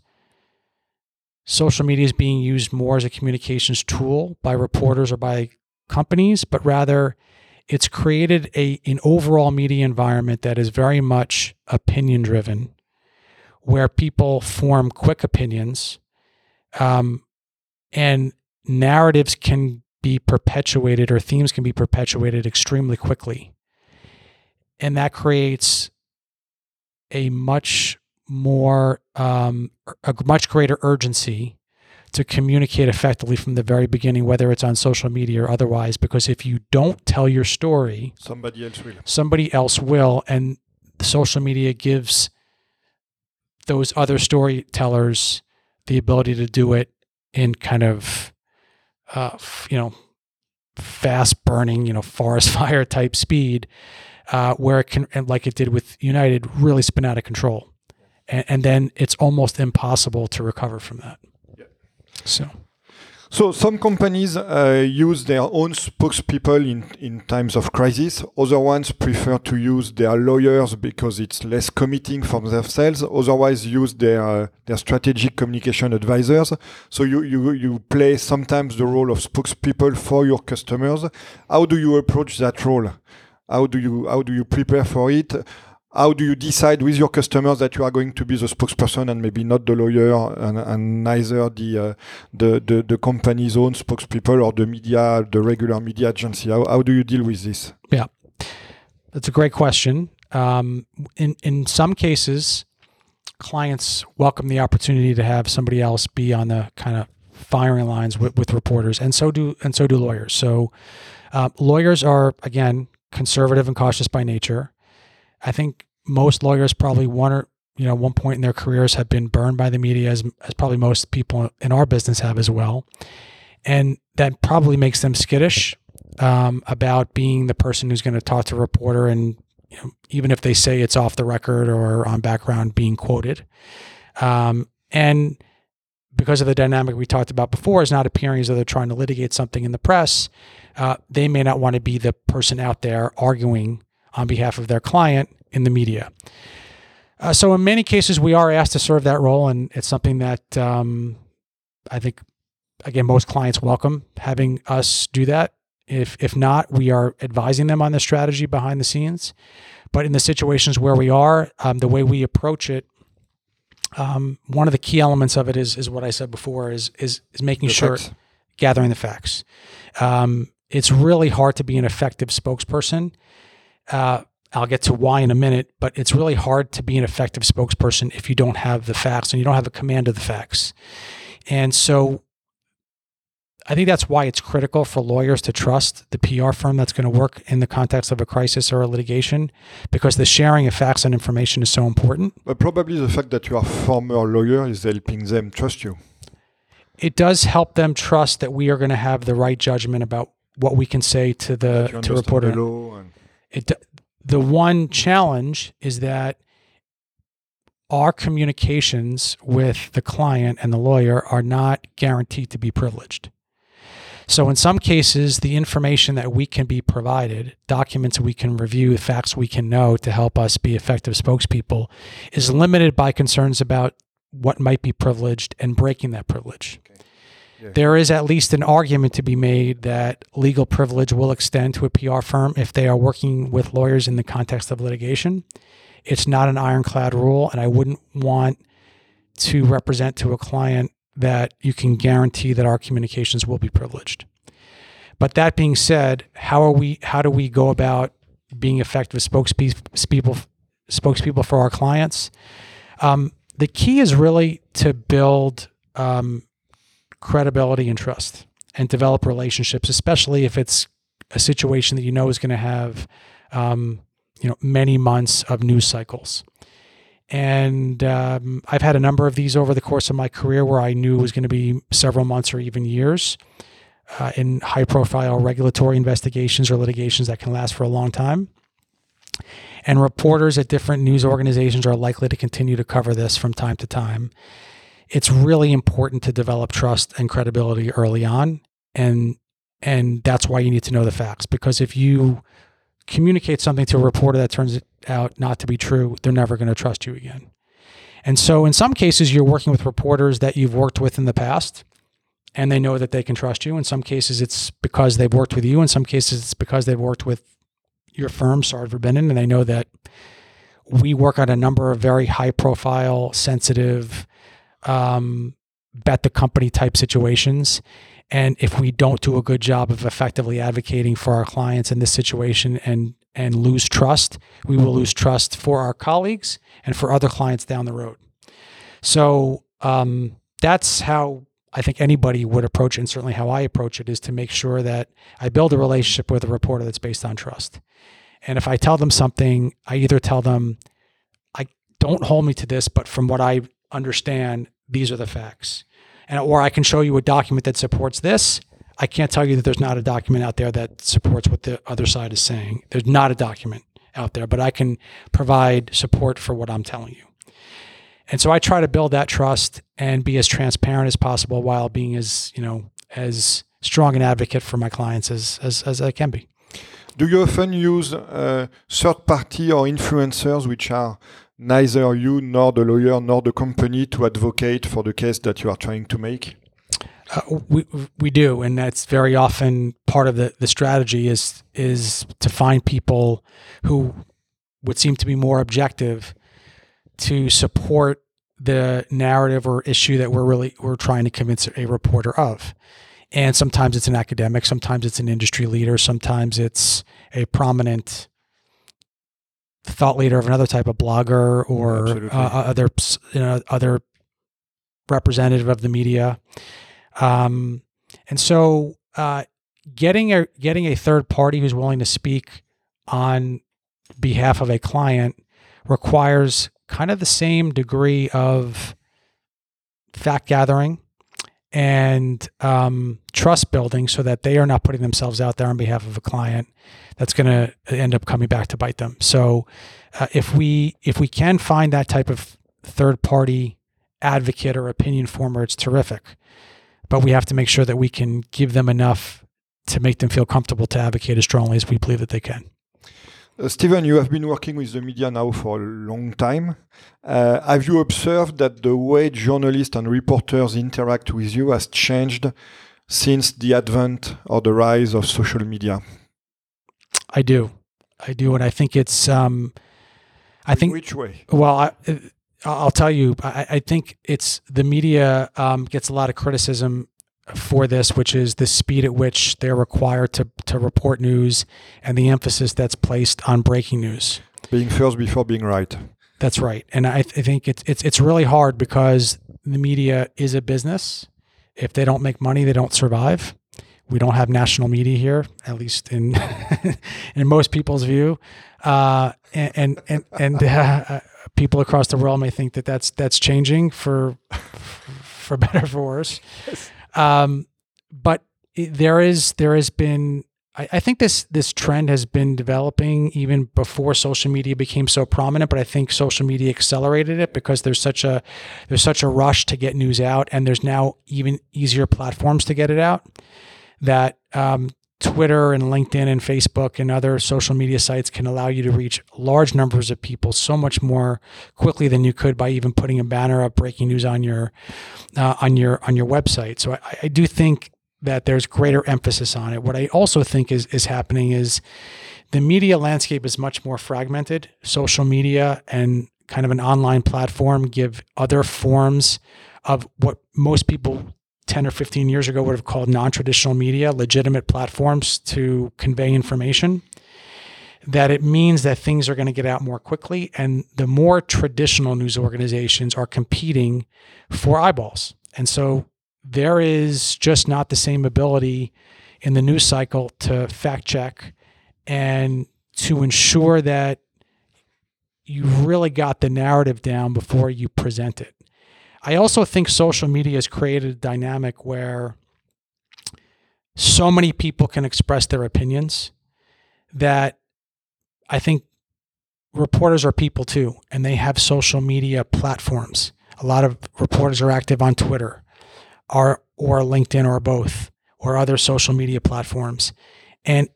social media is being used more as a communications tool by reporters or by companies, but rather it's created a an overall media environment that is very much opinion driven, where people form quick opinions, um, and narratives can be perpetuated or themes can be perpetuated extremely quickly, and that creates a much more um, a much greater urgency to communicate effectively from the very beginning, whether it's on social media or otherwise. Because if you don't tell your story, somebody else will. Somebody else will, and social media gives those other storytellers the ability to do it in kind of, uh, you know, fast burning, you know, forest fire type speed, uh, where it can, like it did with United, really spin out of control and, and then it's almost impossible to recover from that. Yeah. So. So some companies uh, use their own spokespeople in, in times of crisis. Other ones prefer to use their lawyers because it's less committing for themselves. Otherwise, use their uh, their strategic communication advisors. So you, you you play sometimes the role of spokespeople for your customers. How do you approach that role? How do you how do you prepare for it? How do you decide with your customers that you are going to be the spokesperson and maybe not the lawyer and, and neither the, uh, the, the the company's own spokespeople or the media the regular media agency? How, how do you deal with this? Yeah. That's a great question. Um, in in some cases clients welcome the opportunity to have somebody else be on the kind of firing lines with, with reporters and so do and so do lawyers. So uh, lawyers are again conservative and cautious by nature I think most lawyers probably one or you know one point in their careers have been burned by the media as, as probably most people in our business have as well. And that probably makes them skittish um, about being the person who's going to talk to a reporter and you know, even if they say it's off the record or on background being quoted. Um, and because of the dynamic we talked about before is not appearing as though they're trying to litigate something in the press uh, they may not want to be the person out there arguing on behalf of their client in the media. Uh, so, in many cases, we are asked to serve that role, and it's something that um, I think, again, most clients welcome having us do that. If if not, we are advising them on the strategy behind the scenes. But in the situations where we are, um, the way we approach it, um, one of the key elements of it is is what I said before is is is making the sure facts. gathering the facts. Um, it's really hard to be an effective spokesperson uh, I'll get to why in a minute, but it's really hard to be an effective spokesperson if you don't have the facts and you don't have a command of the facts. And so I think that's why it's critical for lawyers to trust the PR firm that's going to work in the context of a crisis or a litigation because the sharing of facts and information is so important. But probably the fact that you are a former lawyer is helping them trust you. It does help them trust that we are going to have the right judgment about what we can say to the to reporter. the It the one challenge is that our communications with the client and the lawyer are not guaranteed to be privileged. So in some cases, the information that we can be provided, documents we can review, facts we can know to help us be effective spokespeople, is limited by concerns about what might be privileged and breaking that privilege. There is at least an argument to be made that legal privilege will extend to a PR firm if they are working with lawyers in the context of litigation. It's not an ironclad rule, and I wouldn't want to represent to a client that you can guarantee that our communications will be privileged. But that being said, how are we? How do we go about being effective spokespeople spokespeople for our clients? Um, the key is really to build um, credibility and trust, and develop relationships, especially if it's a situation that you know is going to have, um, you know, many months of news cycles. And um, I've had a number of these over the course of my career where I knew it was going to be several months or even years uh, in high profile regulatory investigations or litigations that can last for a long time. And reporters at different news organizations are likely to continue to cover this from time to time. It's really important to develop trust and credibility early on. And and that's why you need to know the facts because if you communicate something to a reporter that turns out not to be true, they're never going to trust you again. And so, in some cases, you're working with reporters that you've worked with in the past and they know that they can trust you. In some cases, it's because they've worked with you. In some cases, it's because they've worked with your firm, Sard Verbinnen, and they know that we work on a number of very high profile, sensitive, um, bet the company type situations. And if we don't do a good job of effectively advocating for our clients in this situation and and lose trust, we will lose trust for our colleagues and for other clients down the road. So um, that's how I think anybody would approach it, and certainly how I approach it is to make sure that I build a relationship with a reporter that's based on trust. And if I tell them something, I either tell them, I don't hold me to this, but from what I understand, these are the facts. And or I can show you a document that supports this. I can't tell you that there's not a document out there that supports what the other side is saying. There's not a document out there, but I can provide support for what I'm telling you. And so I try to build that trust and be as transparent as possible while being as, you know, as strong an advocate for my clients as as, as I can be. Do you often use uh, third party or influencers which are neither you nor the lawyer nor the company to advocate for the case that you are trying to make? Uh, we we do, and that's very often part of the, the strategy is is to find people who would seem to be more objective to support the narrative or issue that we're really we're trying to convince a reporter of. And sometimes it's an academic, sometimes it's an industry leader, sometimes it's a prominent thought leader of another type of blogger or uh, other you know other representative of the media. Um, and so, uh, getting a getting a third party who's willing to speak on behalf of a client requires kind of the same degree of fact gathering and um, trust building, so that they are not putting themselves out there on behalf of a client that's going to end up coming back to bite them. So, uh, if we if we can find that type of third party advocate or opinion former, it's terrific but we have to make sure that we can give them enough to make them feel comfortable to advocate as strongly as we believe that they can. Uh, Stephen, you have been working with the media now for a long time. Uh, have you observed that the way journalists and reporters interact with you has changed since the advent or the rise of social media? I do, I do, and I think it's. Um, I think which way? Well, I, I'll tell you, I, I think it's the media um, gets a lot of criticism for this, which is the speed at which they're required to, to report news and the emphasis that's placed on breaking news. Being first before being right. That's right, and I, th- I think it's it's it's really hard because the media is a business. If they don't make money, they don't survive. We don't have national media here, at least in in most people's view, uh, and and and, and uh, people across the world may think that that's that's changing for for better or for worse. Um, but it, there is there has been I, I think this this trend has been developing even before social media became so prominent, but I think social media accelerated it because there's such a there's such a rush to get news out, and there's now even easier platforms to get it out. That um, Twitter and LinkedIn and Facebook and other social media sites can allow you to reach large numbers of people so much more quickly than you could by even putting a banner up breaking news on your uh, on your on your website. So I, I do think that there's greater emphasis on it. What I also think is is happening is the media landscape is much more fragmented. Social media and kind of an online platform give other forms of what most people 10 or 15 years ago would have called non-traditional media legitimate platforms to convey information that it means that things are going to get out more quickly and the more traditional news organizations are competing for eyeballs. And so there is just not the same ability in the news cycle to fact check and to ensure that you really got the narrative down before you present it I also think social media has created a dynamic where so many people can express their opinions that I think reporters are people too, and they have social media platforms. A lot of reporters are active on Twitter or, or LinkedIn or both or other social media platforms. And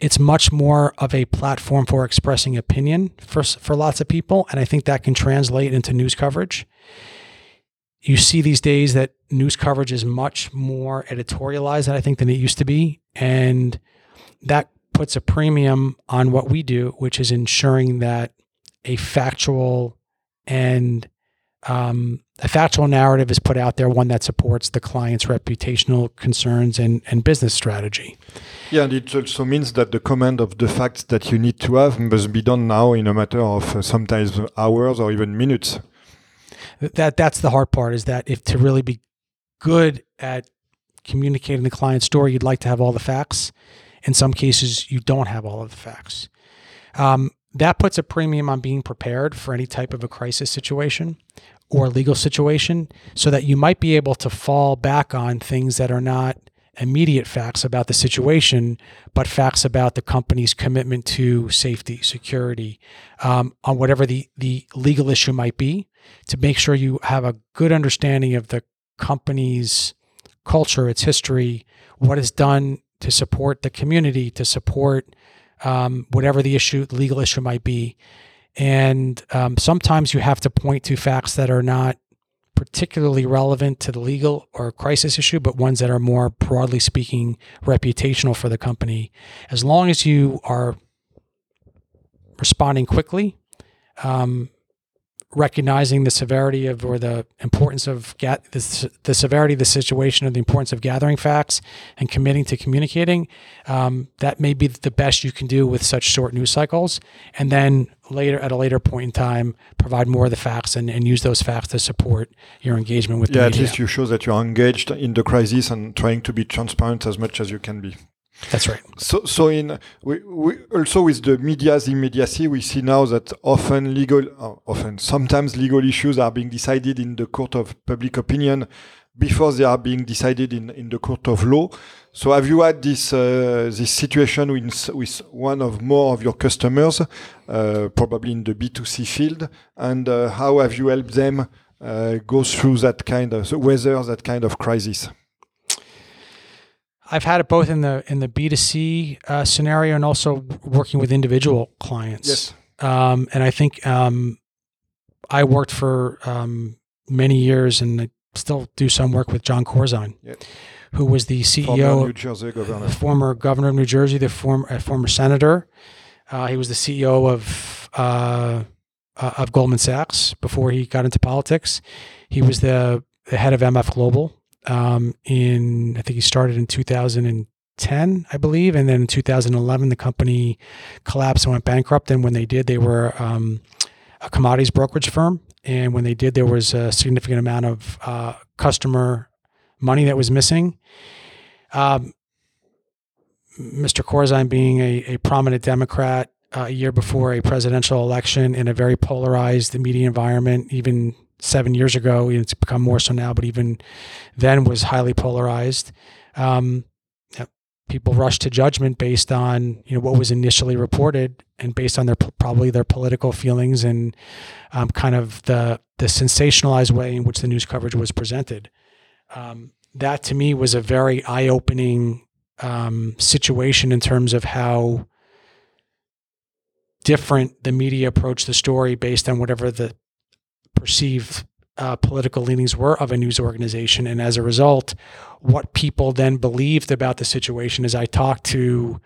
it's much more of a platform for expressing opinion for, for lots of people. And I think that can translate into news coverage you see these days that news coverage is much more editorialized, I think, than it used to be. And that puts a premium on what we do, which is ensuring that a factual and um, a factual narrative is put out there, one that supports the client's reputational concerns and, and business strategy. Yeah, and it also means that the command of the facts that you need to have must be done now in a matter of uh, sometimes hours or even minutes that that's the hard part is that if to really be good at communicating the client story, you'd like to have all the facts. In some cases, you don't have all of the facts. Um, that puts a premium on being prepared for any type of a crisis situation or legal situation so that you might be able to fall back on things that are not immediate facts about the situation, but facts about the company's commitment to safety, security, um, on whatever the, the legal issue might be, to make sure you have a good understanding of the company's culture, its history, what is done to support the community, to support um, whatever the issue, the legal issue might be. And um, sometimes you have to point to facts that are not particularly relevant to the legal or crisis issue, but ones that are more broadly speaking reputational for the company. As long as you are responding quickly, um, recognizing the severity of or the importance of get the, the severity of the situation or the importance of gathering facts and committing to communicating um, that may be the best you can do with such short news cycles. And then later at a later point in time provide more of the facts and, and use those facts to support your engagement with the yeah, at least you show that you're engaged in the crisis and trying to be transparent as much as you can be that's right. So, so in we, we also with the media's immediacy, we see now that often legal, uh, often sometimes legal issues are being decided in the court of public opinion before they are being decided in, in the court of law. So, have you had this uh, this situation with with one of more of your customers, uh, probably in the B two C field, and uh, how have you helped them uh, go through that kind of weather that kind of crisis? I've had it both in the in the B two C uh, scenario and also working with individual clients. Yes. Um, and I think um, I worked for um, many years and I still do some work with John Corzine, yep. who was the CEO, former New Jersey governor, former governor of New Jersey, the former uh, former senator. Uh, he was the CEO of uh, uh, of Goldman Sachs before he got into politics. He was the, the head of MF Global um, in I think he started in 2010, I believe, and then in 2011 the company collapsed and went bankrupt. And when they did, they were um, a commodities brokerage firm, and when they did, there was a significant amount of uh, customer money that was missing. Um, Mr. Corzine being a, a prominent Democrat uh, a year before a presidential election in a very polarized media environment, even seven years ago. It's become more so now, but even then was highly polarized. Um, people rushed to judgment based on you know what was initially reported and based on their probably their political feelings and um, kind of the the sensationalized way in which the news coverage was presented. Um, that to me was a very eye opening um, situation in terms of how different the media approached the story based on whatever the perceived uh, political leanings were of a news organization. And as a result, what people then believed about the situation as I talked to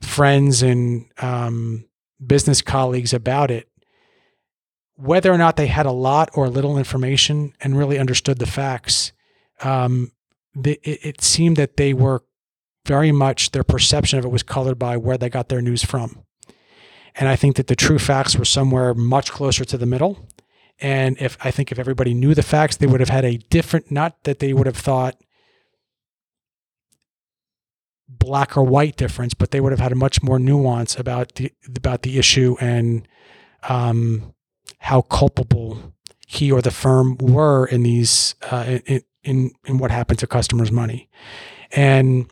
friends and um, business colleagues about it, whether or not they had a lot or little information and really understood the facts, um, it, it seemed that they were very much their perception of it was colored by where they got their news from. And I think that the true facts were somewhere much closer to the middle. And if I think if everybody knew the facts, they would have had a different, not that they would have thought black or white difference, but they would have had a much more nuance about the about the issue and um, how culpable he or the firm were in these uh, in, in in what happened to customers' money. And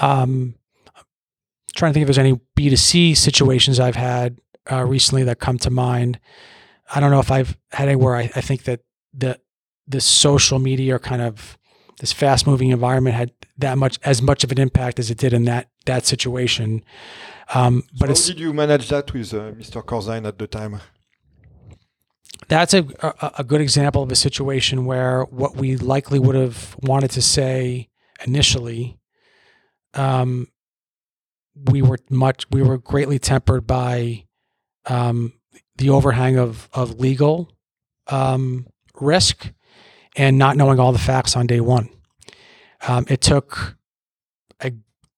um, trying to think if there's any B2C situations I've had uh, recently that come to mind. I don't know if I've had anywhere I, I think that the the social media kind of this fast moving environment had that much as much of an impact as it did in that that situation. Um, but so how did you manage that with uh, Mr. Corzine at the time? That's a, a, a good example of a situation where what we likely would have wanted to say initially um, we were much we were greatly tempered by um, the overhang of of legal um, risk and not knowing all the facts on day one. Um, it took a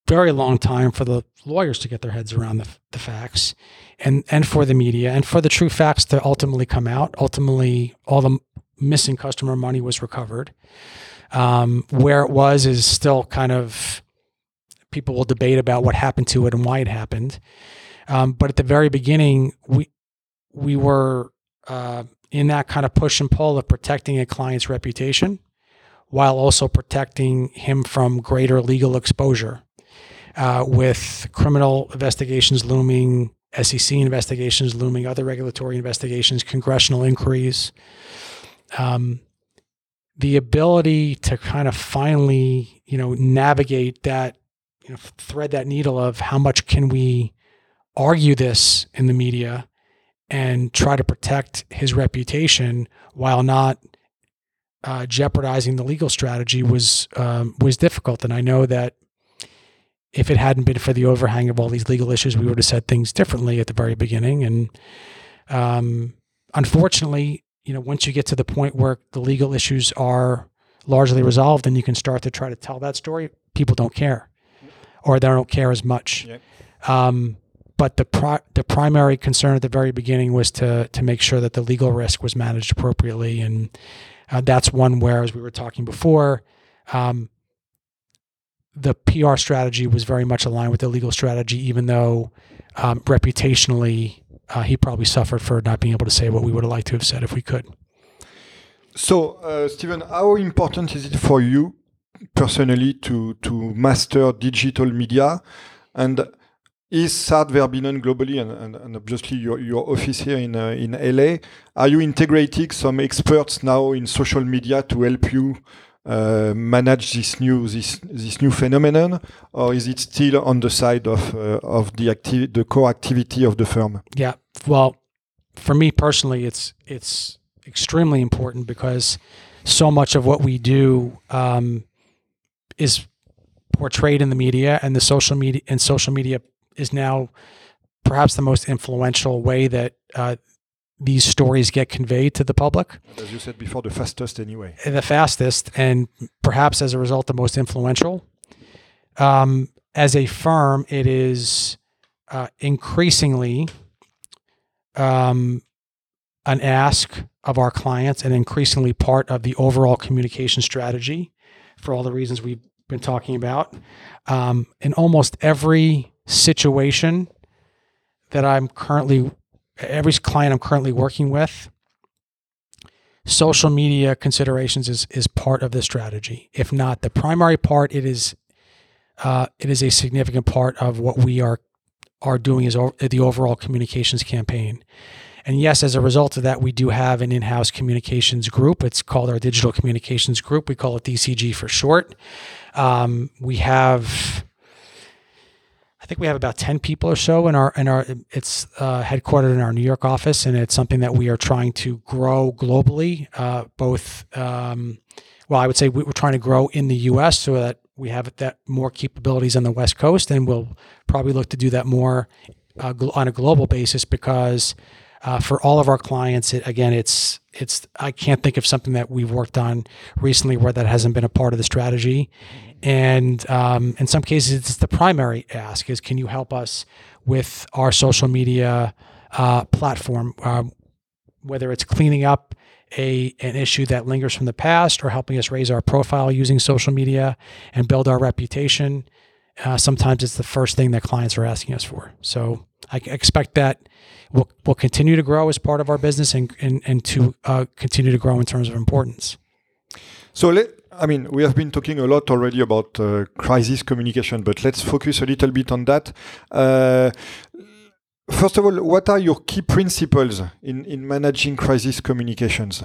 very long time for the lawyers to get their heads around the, the facts, and and for the media and for the true facts to ultimately come out. Ultimately, all the missing customer money was recovered. Um, where it was is still kind of people will debate about what happened to it and why it happened. Um, but at the very beginning, we we were uh, in that kind of push and pull of protecting a client's reputation while also protecting him from greater legal exposure. Uh, with criminal investigations looming, SEC investigations looming, other regulatory investigations, congressional inquiries, um, the ability to kind of finally, you know, navigate that you know, thread that needle of how much can we argue this in the media and try to protect his reputation while not uh, jeopardizing the legal strategy was um, was difficult. And I know that if it hadn't been for the overhang of all these legal issues, we would have said things differently at the very beginning. And um, unfortunately, you know, once you get to the point where the legal issues are largely resolved and you can start to try to tell that story, people don't care or they don't care as much. Um, but the pri- the primary concern at the very beginning was to to make sure that the legal risk was managed appropriately, and uh, that's one where, as we were talking before, um, the PR strategy was very much aligned with the legal strategy, even though um, reputationally uh, he probably suffered for not being able to say what we would have liked to have said if we could. So, uh, Stephen, how important is it for you personally to to master digital media and is Verbinnen globally and, and, and, obviously your, your office here in uh, in LA are you integrating some experts now in social media to help you uh, manage this new this this new phenomenon? Or is it still on the side of uh, of the activity the core activity of the firm? Yeah. Well for me personally it's it's extremely important because so much of what we do um, is portrayed in the media and the social media and social media is now perhaps the most influential way that uh, these stories get conveyed to the public. As you said before, the fastest anyway. The fastest, and perhaps as a result, the most influential. Um, as a firm, it is uh, increasingly um, an ask of our clients and increasingly part of the overall communication strategy for all the reasons we've been talking about. Um, in almost every situation that I'm currently, every client I'm currently working with, social media considerations is is part of the strategy. If not the primary part, it is uh, it is a significant part of what we are are doing is o- the overall communications campaign. And yes, as a result of that, we do have an in-house communications group. It's called our Digital Communications Group. We call it DCG for short. Um, we have, I think we have about ten people or so in our in our. It's uh, headquartered in our New York office, and it's something that we are trying to grow globally. Uh, both, um, well, I would say we- we're trying to grow in the U.S. so that we have that more capabilities on the West Coast, and we'll probably look to do that more uh, on a global basis because uh, for all of our clients, it, again, it's it's I can't think of something that we've worked on recently where that hasn't been a part of the strategy, and um, in some cases, it's the primary ask is can you help us with our social media uh, platform, um, whether it's cleaning up a an issue that lingers from the past or helping us raise our profile using social media and build our reputation. Uh, sometimes it's the first thing that clients are asking us for. So I expect that we'll, we'll continue to grow as part of our business and, and, and to uh, continue to grow in terms of importance. So let, I mean, we have been talking a lot already about uh, crisis communication, but let's focus a little bit on that. Uh, first of all, what are your key principles in, in managing crisis communications?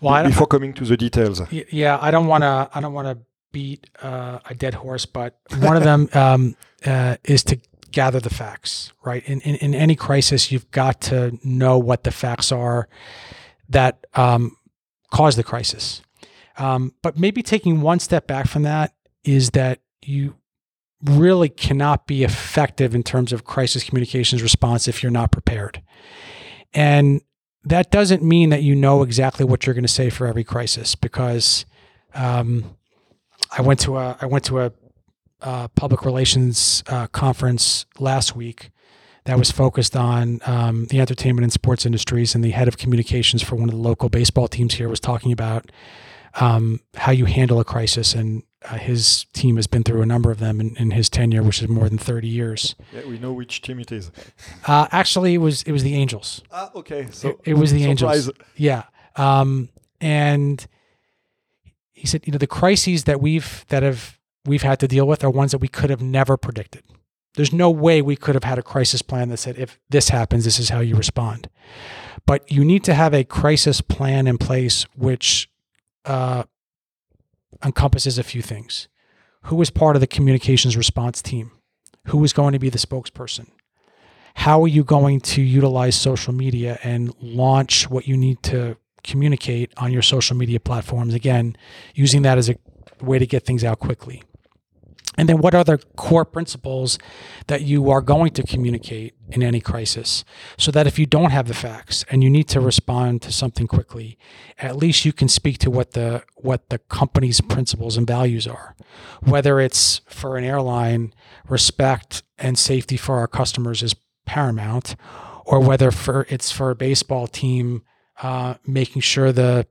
Well, before coming to the details. Yeah, I don't want to. I don't want to beat uh, a dead horse, but one of them um, uh, is to gather the facts. Right in, in in any crisis, you've got to know what the facts are that um, cause the crisis. Um, but maybe taking one step back from that is that you really cannot be effective in terms of crisis communications response if you're not prepared. And that doesn't mean that you know exactly what you're going to say for every crisis because um, I went to a I went to a, uh public relations uh, conference last week that was focused on um, the entertainment and sports industries, and the head of communications for one of the local baseball teams here was talking about um, how you handle a crisis, and uh, his team has been through a number of them in, in his tenure, which is more than thirty years. Yeah, we know which team it is. Uh, actually, it was it was the Angels. Ah, okay. So It, it was the surprise. Angels. Yeah. Um, and he said, you know, the crises that we've that have we've had to deal with are ones that we could have never predicted. There's no way we could have had a crisis plan that said if this happens, this is how you respond. But you need to have a crisis plan in place which uh, encompasses a few things. Who is part of the communications response team? Who is going to be the spokesperson? how are you going to utilize social media and launch what you need to communicate on your social media platforms again using that as a way to get things out quickly and then what are the core principles that you are going to communicate in any crisis? So that if you don't have the facts and you need to respond to something quickly at least you can speak to what the what the company's principles and values are. Whether it's for an airline respect and safety for our customers is paramount or whether for it's for a baseball team uh, making sure the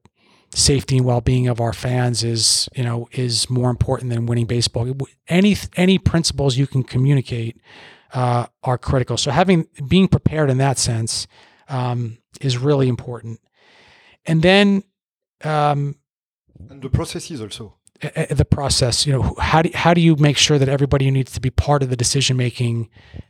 safety and well-being of our fans is you know is more important than winning baseball. Any any principles you can communicate uh, are critical. So having being prepared in that sense um, is really important. And then um, And the processes also. Uh, the process you know how do how do you make sure that everybody who needs to be part of the decision making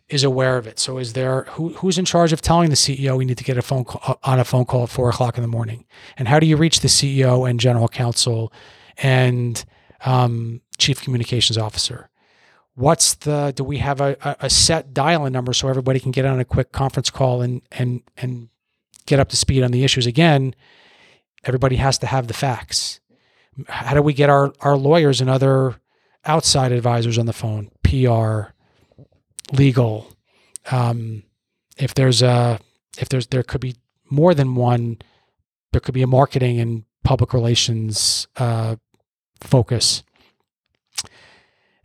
is aware of it? So is there who who's in charge of telling the ceo we need to get a phone call on a phone call at four o'clock in the morning? And how do you reach the ceo and general counsel and um, chief communications officer? What's the do we have a, a- a set dial-in number so everybody can get on a quick conference call and and and get up to speed on the issues? Again everybody has to have the facts how do we get our, our lawyers and other outside advisors on the phone pr legal um, if there's a if there's there could be more than one there could be a marketing and public relations uh, focus.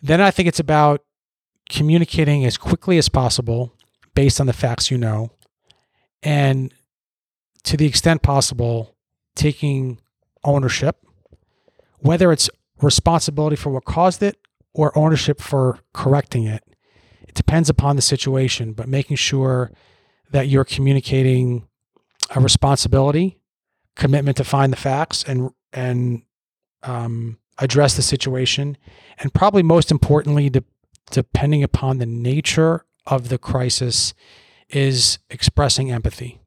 Then i think it's about communicating as quickly as possible based on the facts you know and to the extent possible taking ownership whether it's responsibility for what caused it or ownership for correcting it. It depends upon the situation, but making sure that you're communicating a responsibility, commitment to find the facts, and and um, address the situation, and probably most importantly, de- depending upon the nature of the crisis, is expressing empathy.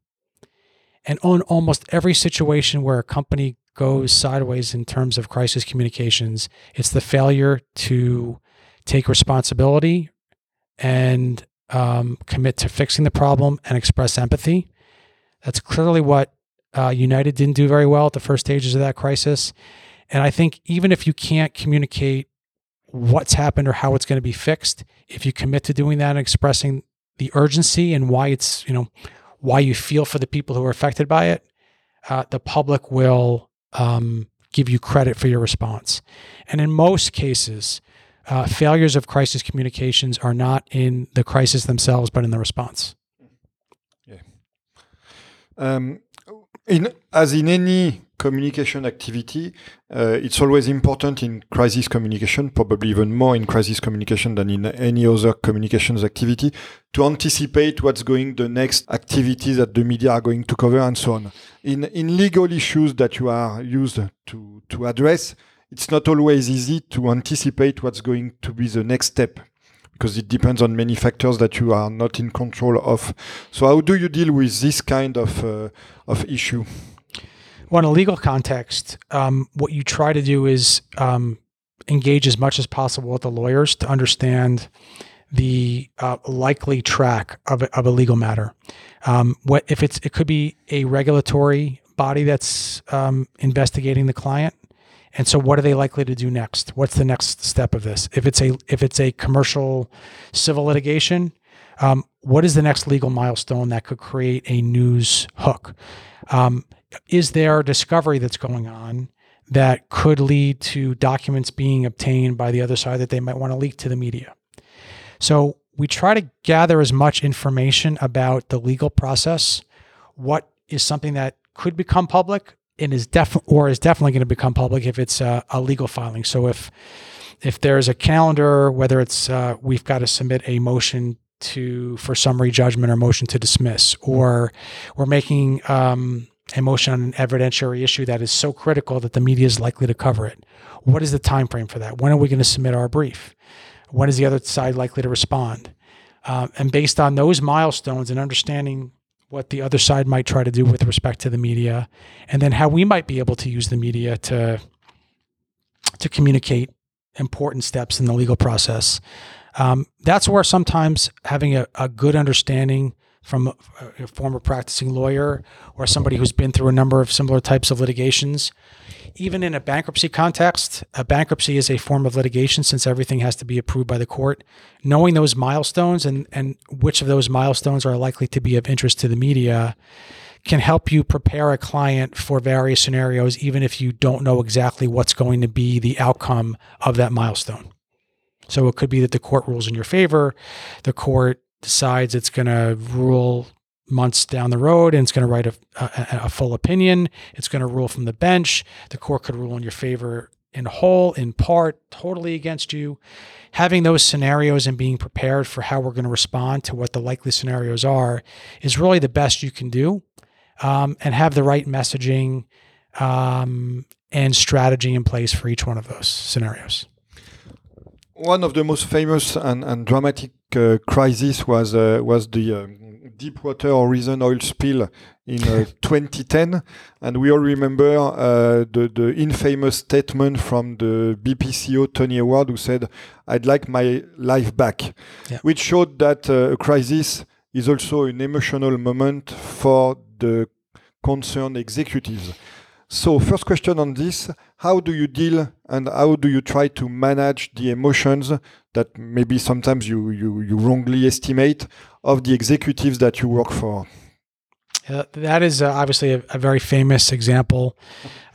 And on almost every situation where a company goes sideways in terms of crisis communications, it's the failure to take responsibility and um, commit to fixing the problem and express empathy. That's clearly what uh, United didn't do very well at the first stages of that crisis. And I think even if you can't communicate what's happened or how it's going to be fixed, if you commit to doing that and expressing the urgency and why it's, you know, why you feel for the people who are affected by it, uh, the public will um, give you credit for your response. And in most cases, uh, failures of crisis communications are not in the crisis themselves, but in the response. Yeah. Um, in, as in any communication activity, uh, it's always important in crisis communication, probably even more in crisis communication than in any other communications activity, to anticipate what's going the next activities that the media are going to cover and so on. In in legal issues that you are used to to address, it's not always easy to anticipate what's going to be the next step because it depends on many factors that you are not in control of. So how do you deal with this kind of uh, of issue? Well, in a legal context, um, what you try to do is um, engage as much as possible with the lawyers to understand the uh, likely track of a, of a legal matter. Um, what if it's it could be a regulatory body that's um, investigating the client, and so what are they likely to do next? What's the next step of this? If it's a if it's a commercial civil litigation, um, what is the next legal milestone that could create a news hook? Is there a discovery that's going on that could lead to documents being obtained by the other side that they might want to leak to the media? So we try to gather as much information about the legal process, what is something that could become public and is definitely or is definitely going to become public if it's a, a, legal filing. So if if there's a calendar, whether it's uh, we've got to submit a motion to for summary judgment or motion to dismiss, or we're making um, a motion on an evidentiary issue that is so critical that the media is likely to cover it. What is the time frame for that? When are we going to submit our brief? When is the other side likely to respond? Um, and based on those milestones and understanding what the other side might try to do with respect to the media, and then how we might be able to use the media to to communicate important steps in the legal process. Um, that's where sometimes having a, a good understanding from a, a, former practicing lawyer or somebody who's been through a number of similar types of litigations. Even in a bankruptcy context, a bankruptcy is a form of litigation since everything has to be approved by the court. Knowing those milestones and, and which of those milestones are likely to be of interest to the media can help you prepare a client for various scenarios, even if you don't know exactly what's going to be the outcome of that milestone. So it could be that the court rules in your favor, the court decides it's going to rule months down the road and it's going to write a, a, a full opinion. It's going to rule from the bench. The court could rule in your favor in whole, in part, totally against you. Having those scenarios and being prepared for how we're going to respond to what the likely scenarios are is really the best you can do. Um, and have the right messaging um, and strategy in place for each one of those scenarios one of the most famous and, and dramatic uh, crises was uh, was the um, Deepwater Horizon oil spill in uh, 2010, and we all remember uh, the the infamous statement from the BP CEO Tony Hayward, who said, "I'd like my life back," yeah. which showed that uh, a crisis is also an emotional moment for the concerned executives. So, first question on this how do you deal and how do you try to manage the emotions that maybe sometimes you, you, you wrongly estimate of the executives that you work for? Uh, that is uh, obviously a, a, very famous example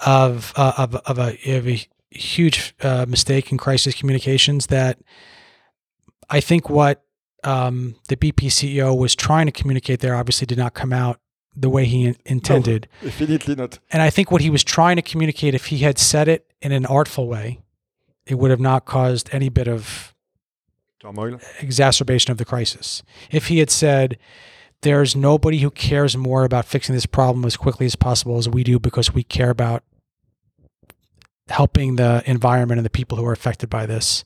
of, uh, of, of, a, of, a, huge uh, mistake in crisis communications that I think what um, the BP CEO was trying to communicate there obviously did not come out the way he intended. No, definitely not. And I think what he was trying to communicate, if he had said it in an artful way, it would have not caused any bit of turmoil, exacerbation of the crisis. If he had said, "There's nobody who cares more about fixing this problem as quickly as possible as we do because we care about helping the environment and the people who are affected by this,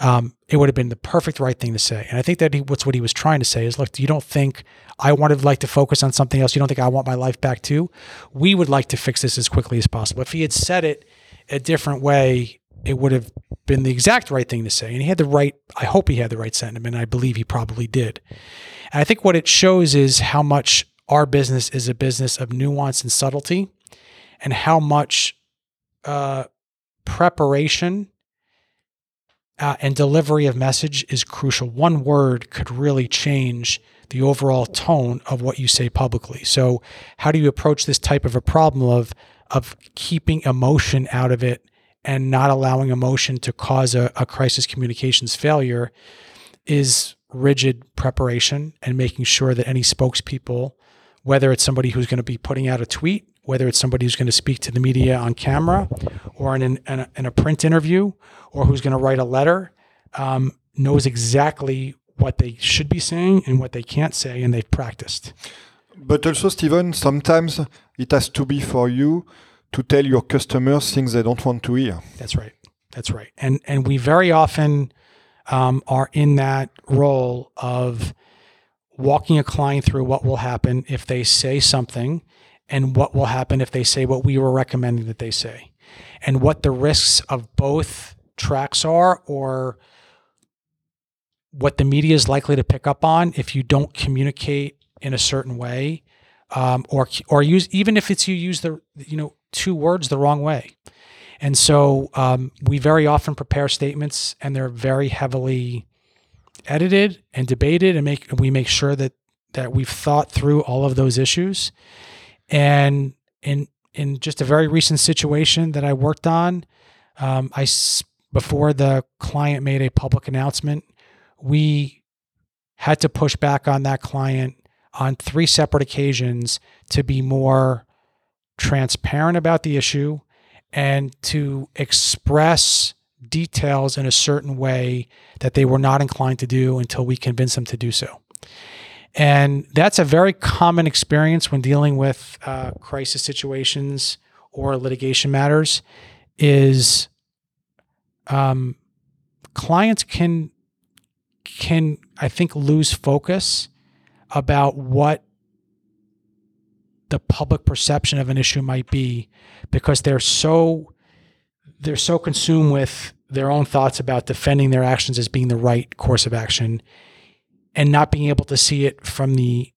um, it would have been the perfect right thing to say. And I think that he, what's what he was trying to say is, look, you don't think I wanted like to focus on something else? You don't think I want my life back too? We would like to fix this as quickly as possible. If he had said it a different way, it would have been the exact right thing to say. And he had the right, I hope he had the right sentiment. I believe he probably did. And I think what it shows is how much our business is a business of nuance and subtlety and how much uh, preparation uh, and delivery of message is crucial. One word could really change the overall tone of what you say publicly. So, how do you approach this type of a problem of of keeping emotion out of it and not allowing emotion to cause a, a crisis communications failure? Is rigid preparation and making sure that any spokespeople, whether it's somebody who's going to be putting out a tweet, whether it's somebody who's going to speak to the media on camera or in, an, in, a, in a, print interview or who's going to write a letter, um, knows exactly what they should be saying and what they can't say, and they've practiced. But also, Stephen, sometimes it has to be for you to tell your customers things they don't want to hear. That's right. That's right. And and we very often um, are in that role of walking a client through what will happen if they say something and what will happen if they say what we were recommending that they say and what the risks of both tracks are or what the media is likely to pick up on if you don't communicate in a certain way um, or or use even if it's you use the you know two words the wrong way and so um, we very often prepare statements and they're very heavily edited and debated and make we make sure that that we've thought through all of those issues. And in in just a very recent situation that I worked on, um, I before the client made a public announcement, we had to push back on that client on three separate occasions to be more transparent about the issue and to express details in a certain way that they were not inclined to do until we convinced them to do so. And that's a very common experience when dealing with uh, crisis situations or litigation matters. Is um, clients can can I think lose focus about what the public perception of an issue might be because they're so they're so consumed with their own thoughts about defending their actions as being the right course of action and not being able to see it from the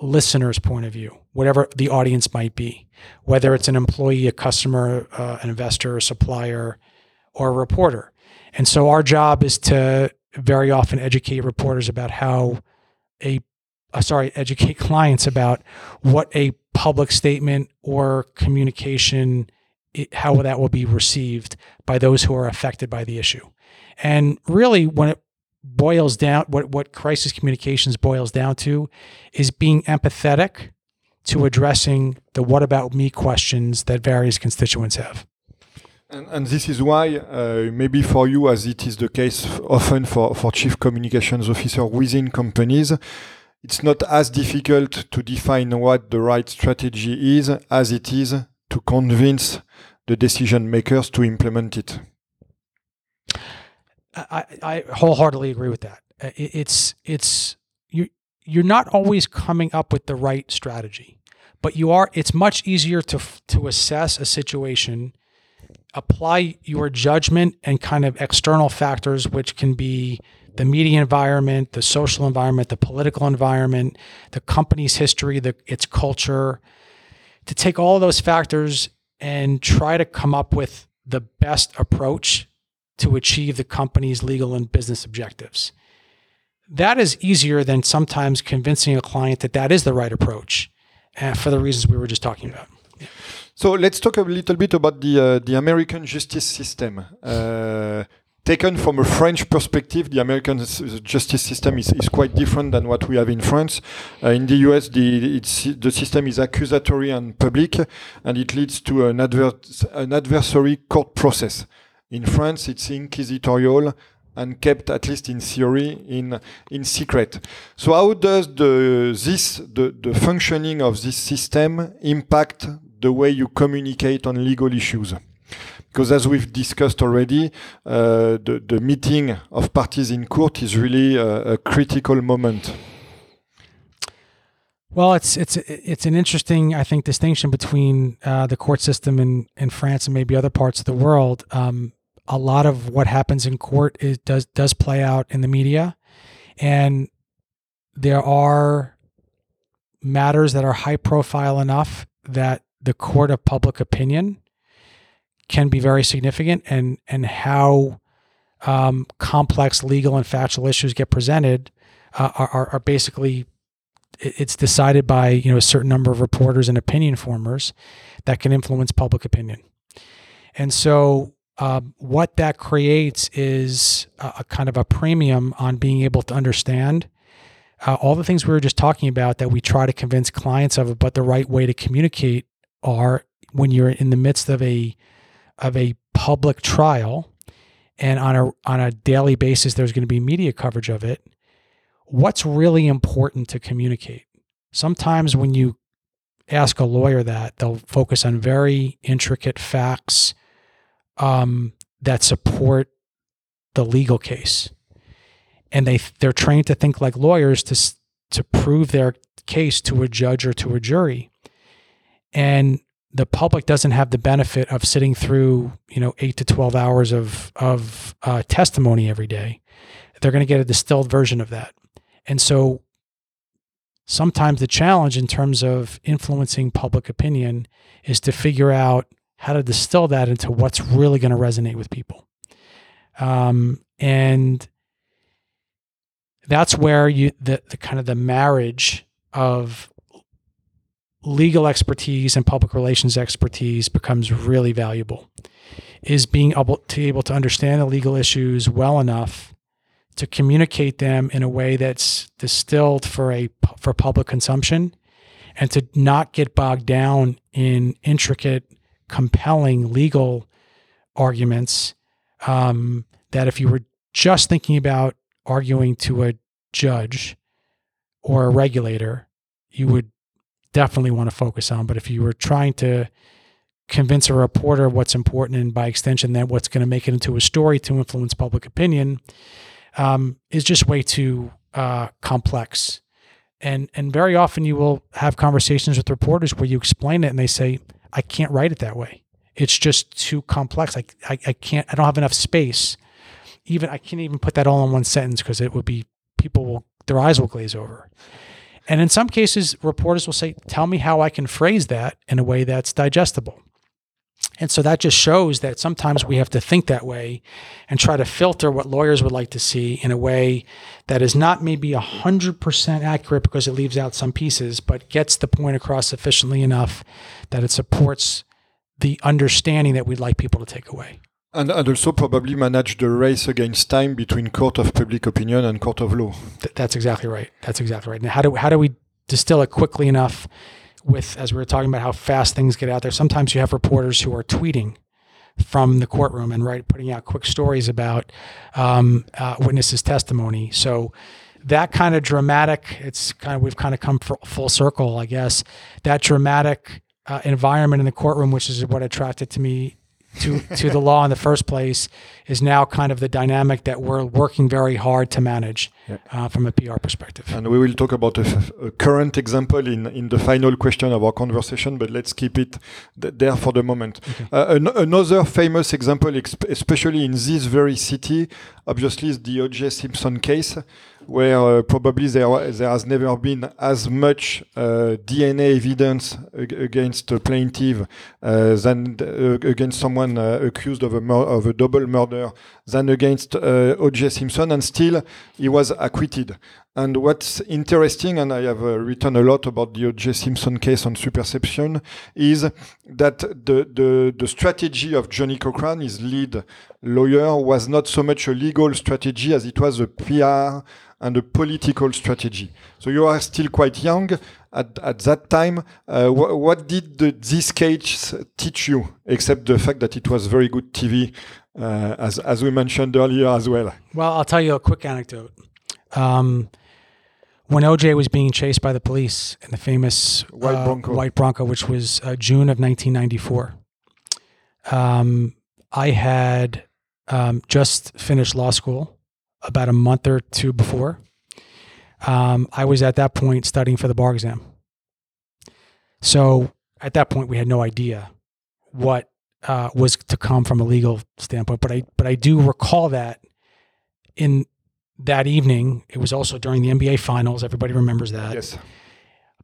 listener's point of view, whatever the audience might be, whether it's an employee, a customer, uh, an investor, a supplier, or a reporter. And so our job is to very often educate reporters about how a uh, sorry, educate clients about what a public statement or communication, it, how that will be received by those who are affected by the issue. And really, when it boils down, what, what crisis communications boils down to is being empathetic to addressing the what about me questions that various constituents have. And, and, this is why, uh, maybe for you, as it is the case often for, for chief communications officer within companies, it's not as difficult to define what the right strategy is as it is to convince the decision makers to implement it. I, I wholeheartedly agree with that. Uh, it's it's you you're not always coming up with the right strategy, but you are. It's much easier to to assess a situation, apply your judgment and kind of external factors, which can be the media environment, the social environment, the political environment, the company's history, the, its culture, to take all those factors and try to come up with the best approach to achieve the company's legal and business objectives. That is easier than sometimes convincing a client that that is the right approach uh, for the reasons we were just talking about. So let's talk a little bit about the uh, the American justice system. Uh, taken from a French perspective, the American justice system is, is quite different than what we have in France. Uh, in the US, the, the system is accusatory and public, and it leads to an, adver an adversary court process. In France, it's inquisitorial and kept, at least in theory, in in secret. So, how does the this the, the functioning of this system impact the way you communicate on legal issues? because as we've discussed already, uh, the, the meeting of parties in court is really a, a critical moment. Well, it's it's it's an interesting, I think, distinction between uh, the court system in, in France and maybe other parts of the world. Um, a lot of what happens in court is, does does play out in the media, and there are matters that are high profile enough that the court of public opinion can be very significant, and and how um, complex legal and factual issues get presented uh, are, are basically it's decided by you know a certain number of reporters and opinion formers that can influence public opinion. And so um, what that creates is a, a, kind of a premium on being able to understand uh, all the things we were just talking about that we try to convince clients of but the right way to communicate are when you're in the midst of a of a public trial and on a on a daily basis there's going to be media coverage of it what's really important to communicate. Sometimes when you ask a lawyer that, they'll focus on very intricate facts um, that support the legal case, and they they're trained to think like lawyers to to prove their case to a judge or to a jury, and the public doesn't have the benefit of sitting through you know eight to twelve hours of of uh, testimony every day. They're going to get a distilled version of that. And so sometimes the challenge in terms of influencing public opinion is to figure out how to distill that into what's really going to resonate with people. Um, and that's where you the, the kind of the marriage of legal expertise and public relations expertise becomes really valuable is being able to able to understand the legal issues well enough to communicate them in a way that's distilled for a for public consumption and to not get bogged down in intricate compelling legal arguments um, that if you were just thinking about arguing to a judge or a regulator you would definitely want to focus on but if you were trying to convince a reporter what's important and by extension then what's going to make it into a story to influence public opinion um, is just way too uh, complex. And and very often you will have conversations with reporters where you explain it and they say, I can't write it that way. It's just too complex. I, I, I can't, I don't have enough space. Even, I can't even put that all in one sentence because it would be, people will, their eyes will glaze over. And in some cases, reporters will say, Tell me how I can phrase that in a way that's digestible. And so that just shows that sometimes we have to think that way and try to filter what lawyers would like to see in a way that is not maybe 100% accurate because it leaves out some pieces, but gets the point across sufficiently enough that it supports the understanding that we'd like people to take away. And, and also probably manage the race against time between court of public opinion and court of law. Th- that's exactly right. That's exactly right. Now, how do, how do we distill it quickly enough with, as we were talking about how fast things get out there, sometimes you have reporters who are tweeting from the courtroom and right putting out quick stories about um, uh, witnesses' testimony. So that kind of dramatic, it's kind of we've kind of come full circle, I guess. That dramatic uh, environment in the courtroom, which is what attracted to me to to the law in the first place is now kind of the dynamic that we're working very hard to manage yeah. uh, from a PR perspective. And we will talk about a, current example in, in the final question of our conversation, but let's keep it th there for the moment. Okay. Uh, an another famous example, especially in this very city, obviously is the O.J. Simpson case where uh, probably there, there has never been as much uh, DNA evidence ag against a plaintiff uh, than uh, against someone uh, accused of a, of a double murder than against uh, O.J. Simpson, and still he was acquitted. And what's interesting, and I have uh, written a lot about the O.J. Simpson case on Superception, is that the, the, the strategy of Johnnie Cochran, his lead lawyer, was not so much a legal strategy as it was a PR and a political strategy. So you are still quite young at, at that time. Uh, wh what did the, this case teach you, except the fact that it was very good TV, uh, as, as we mentioned earlier as well? Well, I'll tell you a quick anecdote. Um, when OJ was being chased by the police in the famous White uh, Bronco, White Bronco which was uh, June of 1994, um, I had um, just finished law school about a month or two before. Um, I was at that point studying for the bar exam. So at that point, we had no idea what uh, was to come from a legal standpoint. But I but I do recall that in that evening, it was also during the NBA Finals. Everybody remembers that. Yes.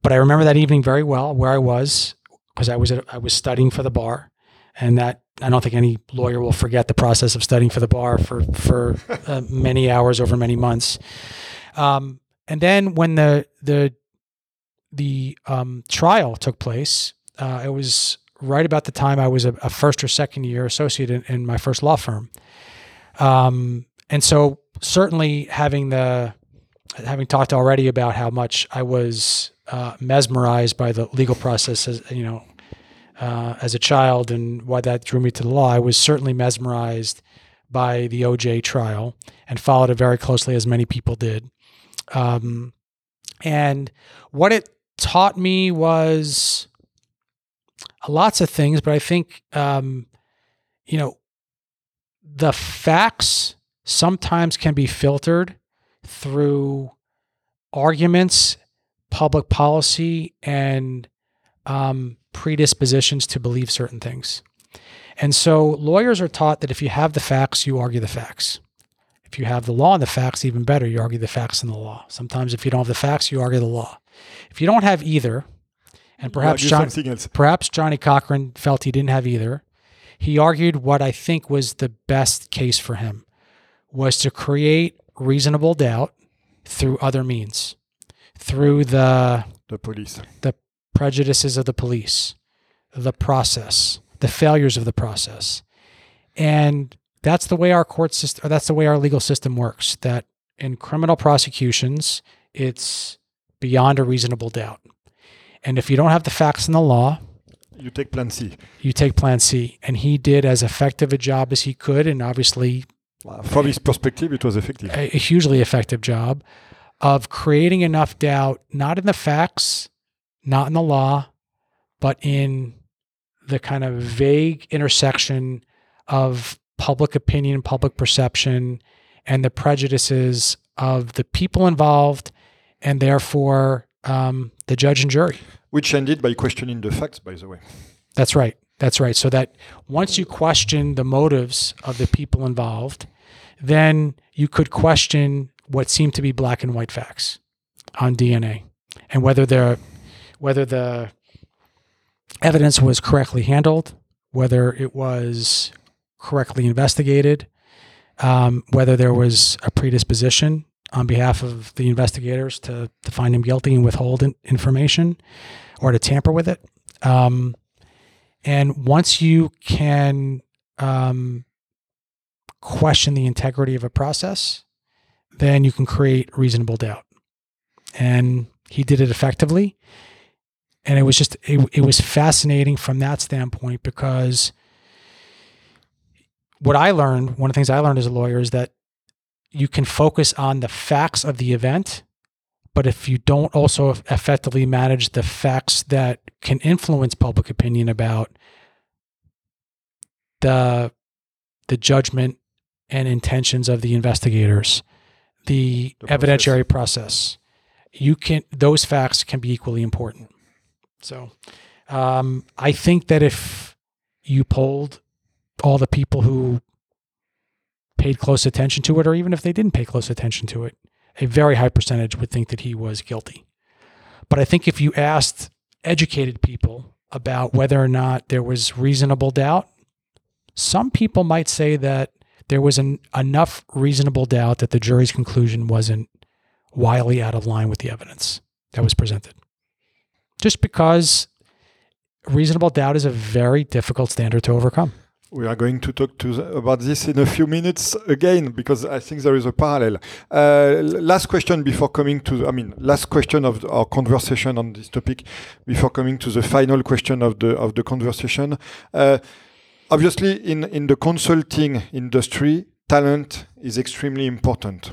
But I remember that evening very well, where I was because I was at, I was studying for the bar, and that I don't think any lawyer will forget the process of studying for the bar for for uh, many hours over many months. Um, and then when the the the um, trial took place, uh, it was right about the time I was a, a first or second year associate in, in my first law firm. Um, and so certainly having the having talked already about how much I was uh, mesmerized by the legal process, as you know, uh, as a child, and why that drew me to the law. I was certainly mesmerized by the OJ trial and followed it very closely, as many people did. Um, and what it taught me was lots of things, but I think, um, you know, the facts sometimes can be filtered through arguments, public policy, and um, predispositions to believe certain things. And so lawyers are taught that if you have the facts, you argue the facts. If you have the law and the facts, even better, you argue the facts and the law. Sometimes if you don't have the facts, you argue the law. If you don't have either, and perhaps John, perhaps Johnnie Cochran felt he didn't have either. He argued what I think was the best case for him was to create reasonable doubt through other means, through the The police. the prejudices of the police, the process, the failures of the process. And that's the way our court system, or that's the way our legal system works. That in criminal prosecutions, it's beyond a reasonable doubt. And if you don't have the facts in the law, You take plan C. you take plan C. And he did as effective a job as he could, and obviously From his perspective, it was effective. a, a hugely effective job of creating enough doubt, not in the facts, not in the law, but in the kind of vague intersection of public opinion, public perception, and the prejudices of the people involved, and therefore um, the judge and jury. Which ended by questioning the facts, by the way. That's right. That's right. So that once you question the motives of the people involved, then you could question what seemed to be black and white facts on DNA and whether the whether the evidence was correctly handled, whether it was correctly investigated, um, whether there was a predisposition on behalf of the investigators to, to find him guilty and withhold in- information or to tamper with it. Um, and once you can um, question the integrity of a process, then you can create reasonable doubt. And he did it effectively. And it was just, it, it was fascinating from that standpoint because what I learned, one of the things I learned as a lawyer is that you can focus on the facts of the event, but if you don't also effectively manage the facts that can influence public opinion about the the judgment and intentions of the investigators, the, The evidentiary process, you can those facts can be equally important. So, um, I think that if you polled all the people who paid close attention to it, or even if they didn't pay close attention to it, a very high percentage would think that he was guilty. But I think if you asked educated people about whether or not there was reasonable doubt, some people might say that there was an, enough reasonable doubt that the jury's conclusion wasn't wildly out of line with the evidence that was presented. Just because reasonable doubt is a very difficult standard to overcome. We are going to talk to the, about this in a few minutes again because I think there is a parallel. Uh, last question before coming to, I mean, last question of the- our conversation on this topic before coming to the final question of the of the conversation. Uh, obviously, in in the consulting industry, talent is extremely important.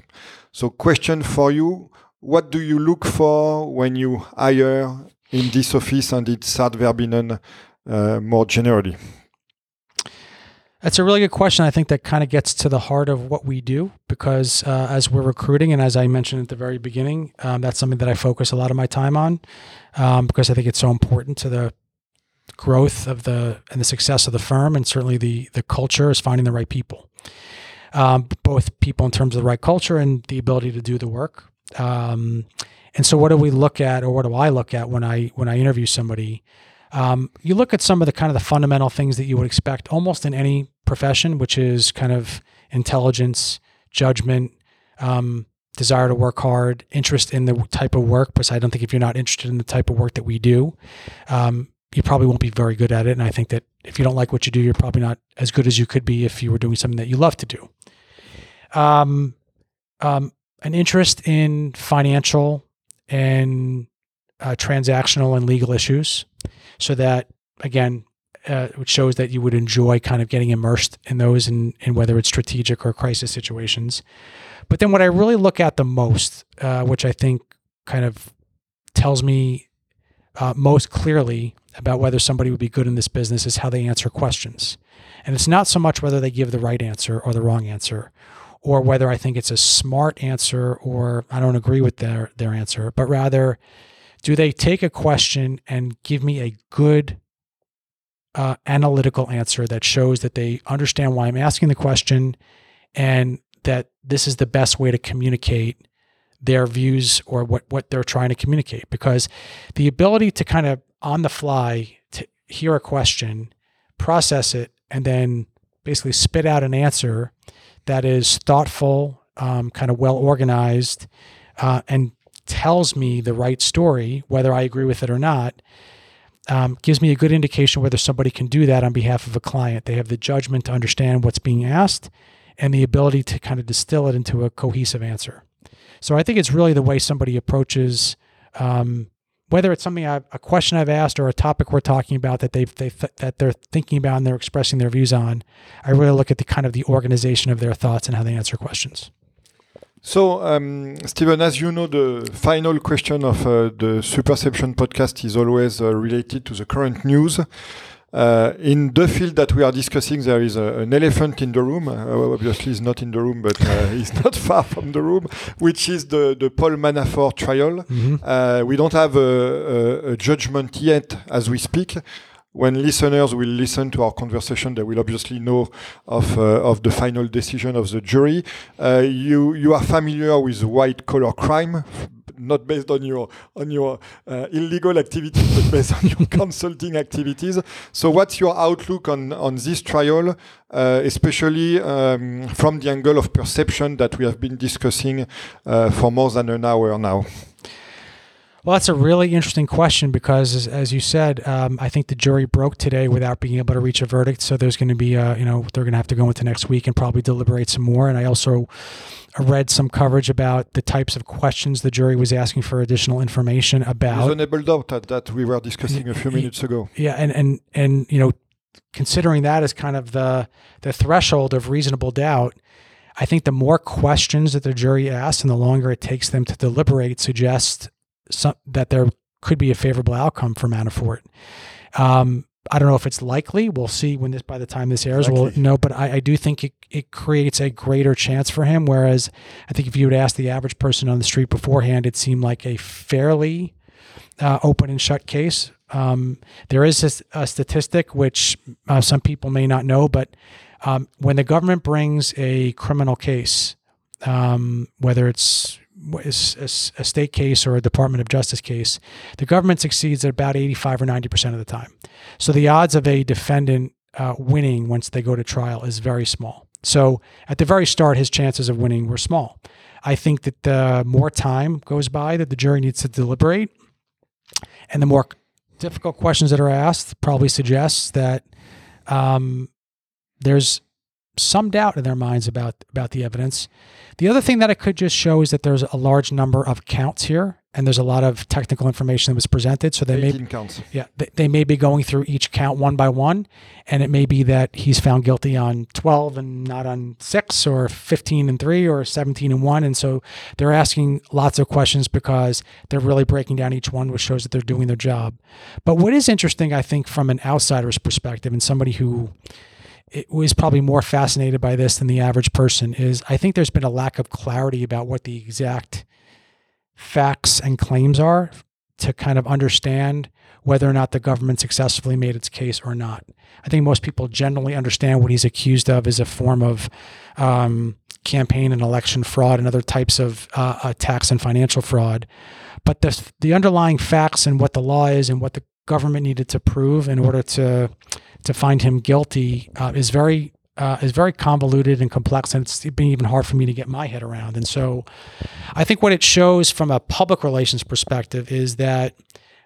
So, question for you: What do you look for when you hire in this office and in Sard Verbinnen uh, more generally? That's a really good question. I think that kind of gets to the heart of what we do because uh, as we're recruiting, and as I mentioned at the very beginning, um, that's something that I focus a lot of my time on um, because I think it's so important to the growth of the and the success of the firm, and certainly the the culture is finding the right people, um, both people in terms of the right culture and the ability to do the work. Um, and so, what do we look at, or what do I look at when I when I interview somebody? Um, you look at some of the kind of the fundamental things that you would expect almost in any profession, which is kind of intelligence, judgment, um, desire to work hard, interest in the type of work. Because I don't think if you're not interested in the type of work that we do, um, you probably won't be very good at it. And I think that if you don't like what you do, you're probably not as good as you could be if you were doing something that you love to do. Um, um, an interest in financial and uh, transactional and legal issues so that again uh, which shows that you would enjoy kind of getting immersed in those and in, whether it's strategic or crisis situations but then what i really look at the most uh, which i think kind of tells me uh, most clearly about whether somebody would be good in this business is how they answer questions and it's not so much whether they give the right answer or the wrong answer or whether i think it's a smart answer or i don't agree with their their answer but rather do they take a question and give me a good uh, analytical answer that shows that they understand why I'm asking the question and that this is the best way to communicate their views or what, what they're trying to communicate? Because the ability to kind of on the fly to hear a question, process it, and then basically spit out an answer that is thoughtful, um, kind of well organized, uh, and tells me the right story, whether I agree with it or not, um, gives me a good indication whether somebody can do that on behalf of a client. They have the judgment to understand what's being asked and the ability to kind of distill it into a cohesive answer. So I think it's really the way somebody approaches, um, whether it's something I've, a question I've asked or a topic we're talking about that they've, they that they're thinking about and they're expressing their views on. I really look at the kind of the organization of their thoughts and how they answer questions. So, um, Stephen, as you know, the final question of uh, the Superception podcast is always uh, related to the current news. Uh, in the field that we are discussing, there is a, an elephant in the room. Uh, obviously, he's not in the room, but uh, he's not far from the room, which is the, the Paul Manafort trial. Mm -hmm. we don't have a, a, a judgment yet as we speak when listeners will listen to our conversation, they will obviously know of uh, of the final decision of the jury. Uh, you you are familiar with white collar crime, not based on your on your uh, illegal activities, but based on your consulting activities. So, what's your outlook on on this trial, uh, especially um, from the angle of perception that we have been discussing uh, for more than an hour now? Well, that's a really interesting question because, as, as you said, um, I think the jury broke today without being able to reach a verdict. So there's going to be, uh, you know, they're going to have to go into next week and probably deliberate some more. And I also read some coverage about the types of questions the jury was asking for additional information about. Reasonable doubt that, that we were discussing a few minutes ago. Yeah, and and and you know, considering that as kind of the the threshold of reasonable doubt. I think the more questions that the jury asks and the longer it takes them to deliberate suggests some, that there could be a favorable outcome for Manafort. Um, I don't know if it's likely. We'll see when this by the time this airs. Likely. We'll know, but I, I, do think it, it creates a greater chance for him. Whereas I think if you would ask the average person on the street beforehand, it seemed like a fairly uh, open and shut case. Um, there is a, a statistic which uh, some people may not know, but um, when the government brings a criminal case, um, whether it's a, state case or a Department of Justice case, the government succeeds at about 85 or 90% of the time. So the odds of a defendant uh, winning once they go to trial is very small. So at the very start, his chances of winning were small. I think that the more time goes by that the jury needs to deliberate, and the more difficult questions that are asked probably suggests that um, there's some doubt in their minds about about the evidence. The other thing that it could just show is that there's a large number of counts here, and there's a lot of technical information that was presented. So they may counts. Yeah, they, they, may be going through each count one by one, and it may be that he's found guilty on 12 and not on six, or 15 and three, or 17 and one, and so they're asking lots of questions because they're really breaking down each one, which shows that they're doing their job. But what is interesting, I think, from an outsider's perspective and somebody who was probably more fascinated by this than the average person is I think there's been a lack of clarity about what the exact facts and claims are to kind of understand whether or not the government successfully made its case or not. I think most people generally understand what he's accused of is a form of um, campaign and election fraud and other types of uh, uh, tax and financial fraud. But the, the underlying facts and what the law is and what the government needed to prove in order to to find him guilty uh, is very uh, is very convoluted and complex, and it's been even hard for me to get my head around. And so, I think what it shows from a public relations perspective is that,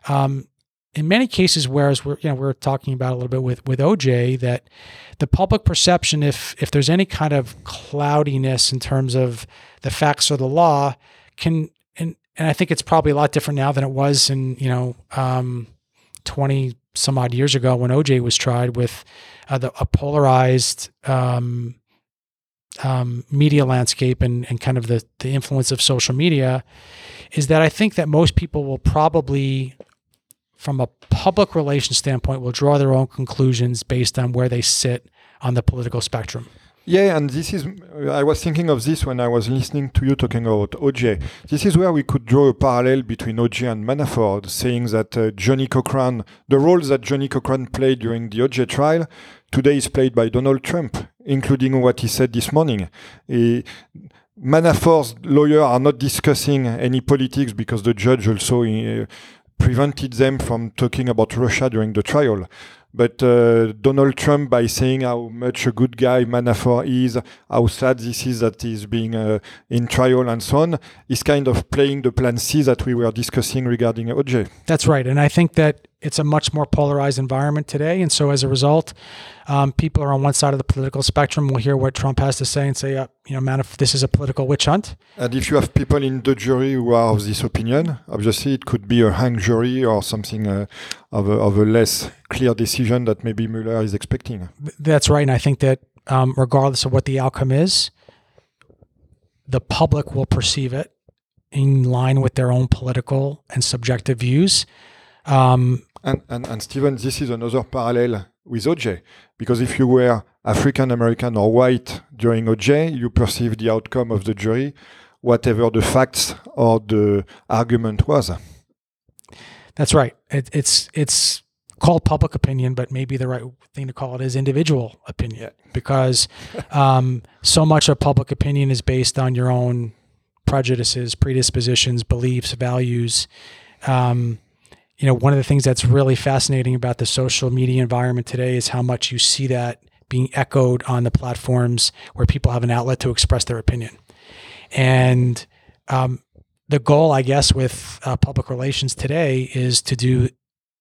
um, in many cases, whereas we're you know we're talking about a little bit with with OJ, that the public perception, if if there's any kind of cloudiness in terms of the facts or the law, can and and I think it's probably a lot different now than it was in you know um, twenty some odd years ago when OJ was tried with uh, the, a polarized um, um, media landscape and, and kind of the, the influence of social media is that I think that most people will probably, from a public relations standpoint, will draw their own conclusions based on where they sit on the political spectrum. Yeah, and this is, I was thinking of this when I was listening to you talking about OJ. This is where we could draw a parallel between OJ and Manafort, saying that uh, Johnnie Cochran, the role that Johnnie Cochran played during the OJ trial, today is played by Donald Trump, including what he said this morning. He, Manafort's lawyers are not discussing any politics because the judge also uh, prevented them from talking about Russia during the trial. But uh, Donald Trump, by saying how much a good guy Manafort is, how sad this is that he's being uh, in trial and so on, is kind of playing the plan C that we were discussing regarding OJ. That's right. And I think that it's a much more polarized environment today. And so as a result, um, people are on one side of the political spectrum will hear what Trump has to say and say, uh, you know, man, if this is a political witch hunt. And if you have people in the jury who are of this opinion, obviously it could be a hang jury or something uh, of, a, of a less clear decision that maybe Mueller is expecting. That's right. And I think that um, regardless of what the outcome is, the public will perceive it in line with their own political and subjective views. Um, and, and, and Stephen, this is another parallel with OJ, because if you were African American or white during OJ, you perceive the outcome of the jury, whatever the facts or the argument was. That's right. It, it's it's called public opinion, but maybe the right thing to call it is individual opinion, yeah. because um, so much of public opinion is based on your own prejudices, predispositions, beliefs, values. Um, you know, one of the things that's really fascinating about the social media environment today is how much you see that being echoed on the platforms where people have an outlet to express their opinion. And um, the goal, I guess, with uh, public relations today is to do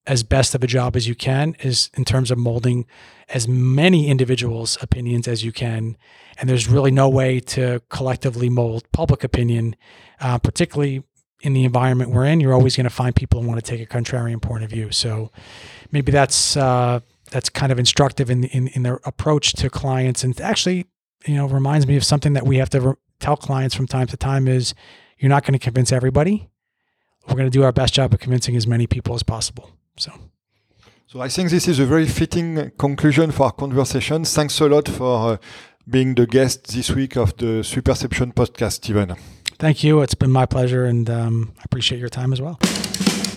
as best of a job as you can is in terms of molding as many individuals' opinions as you can. And there's really no way to collectively mold public opinion, uh, particularly in the environment we're in, you're always going to find people who want to take a contrarian point of view. So maybe that's uh, that's kind of instructive in, in, in their approach to clients, and actually, you know, reminds me of something that we have to re- tell clients from time to time: is you're not going to convince everybody. We're going to do our best job of convincing as many people as possible. So. So I think this is a very fitting conclusion for our conversation. Thanks a lot for uh, being the guest this week of the Superception podcast, Stephen. Thank you. It's been my pleasure, and um, I appreciate your time as well.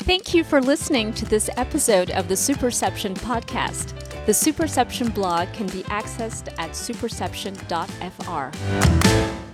Thank you for listening to this episode of the Superception podcast. The Superception blog can be accessed at superception.fr.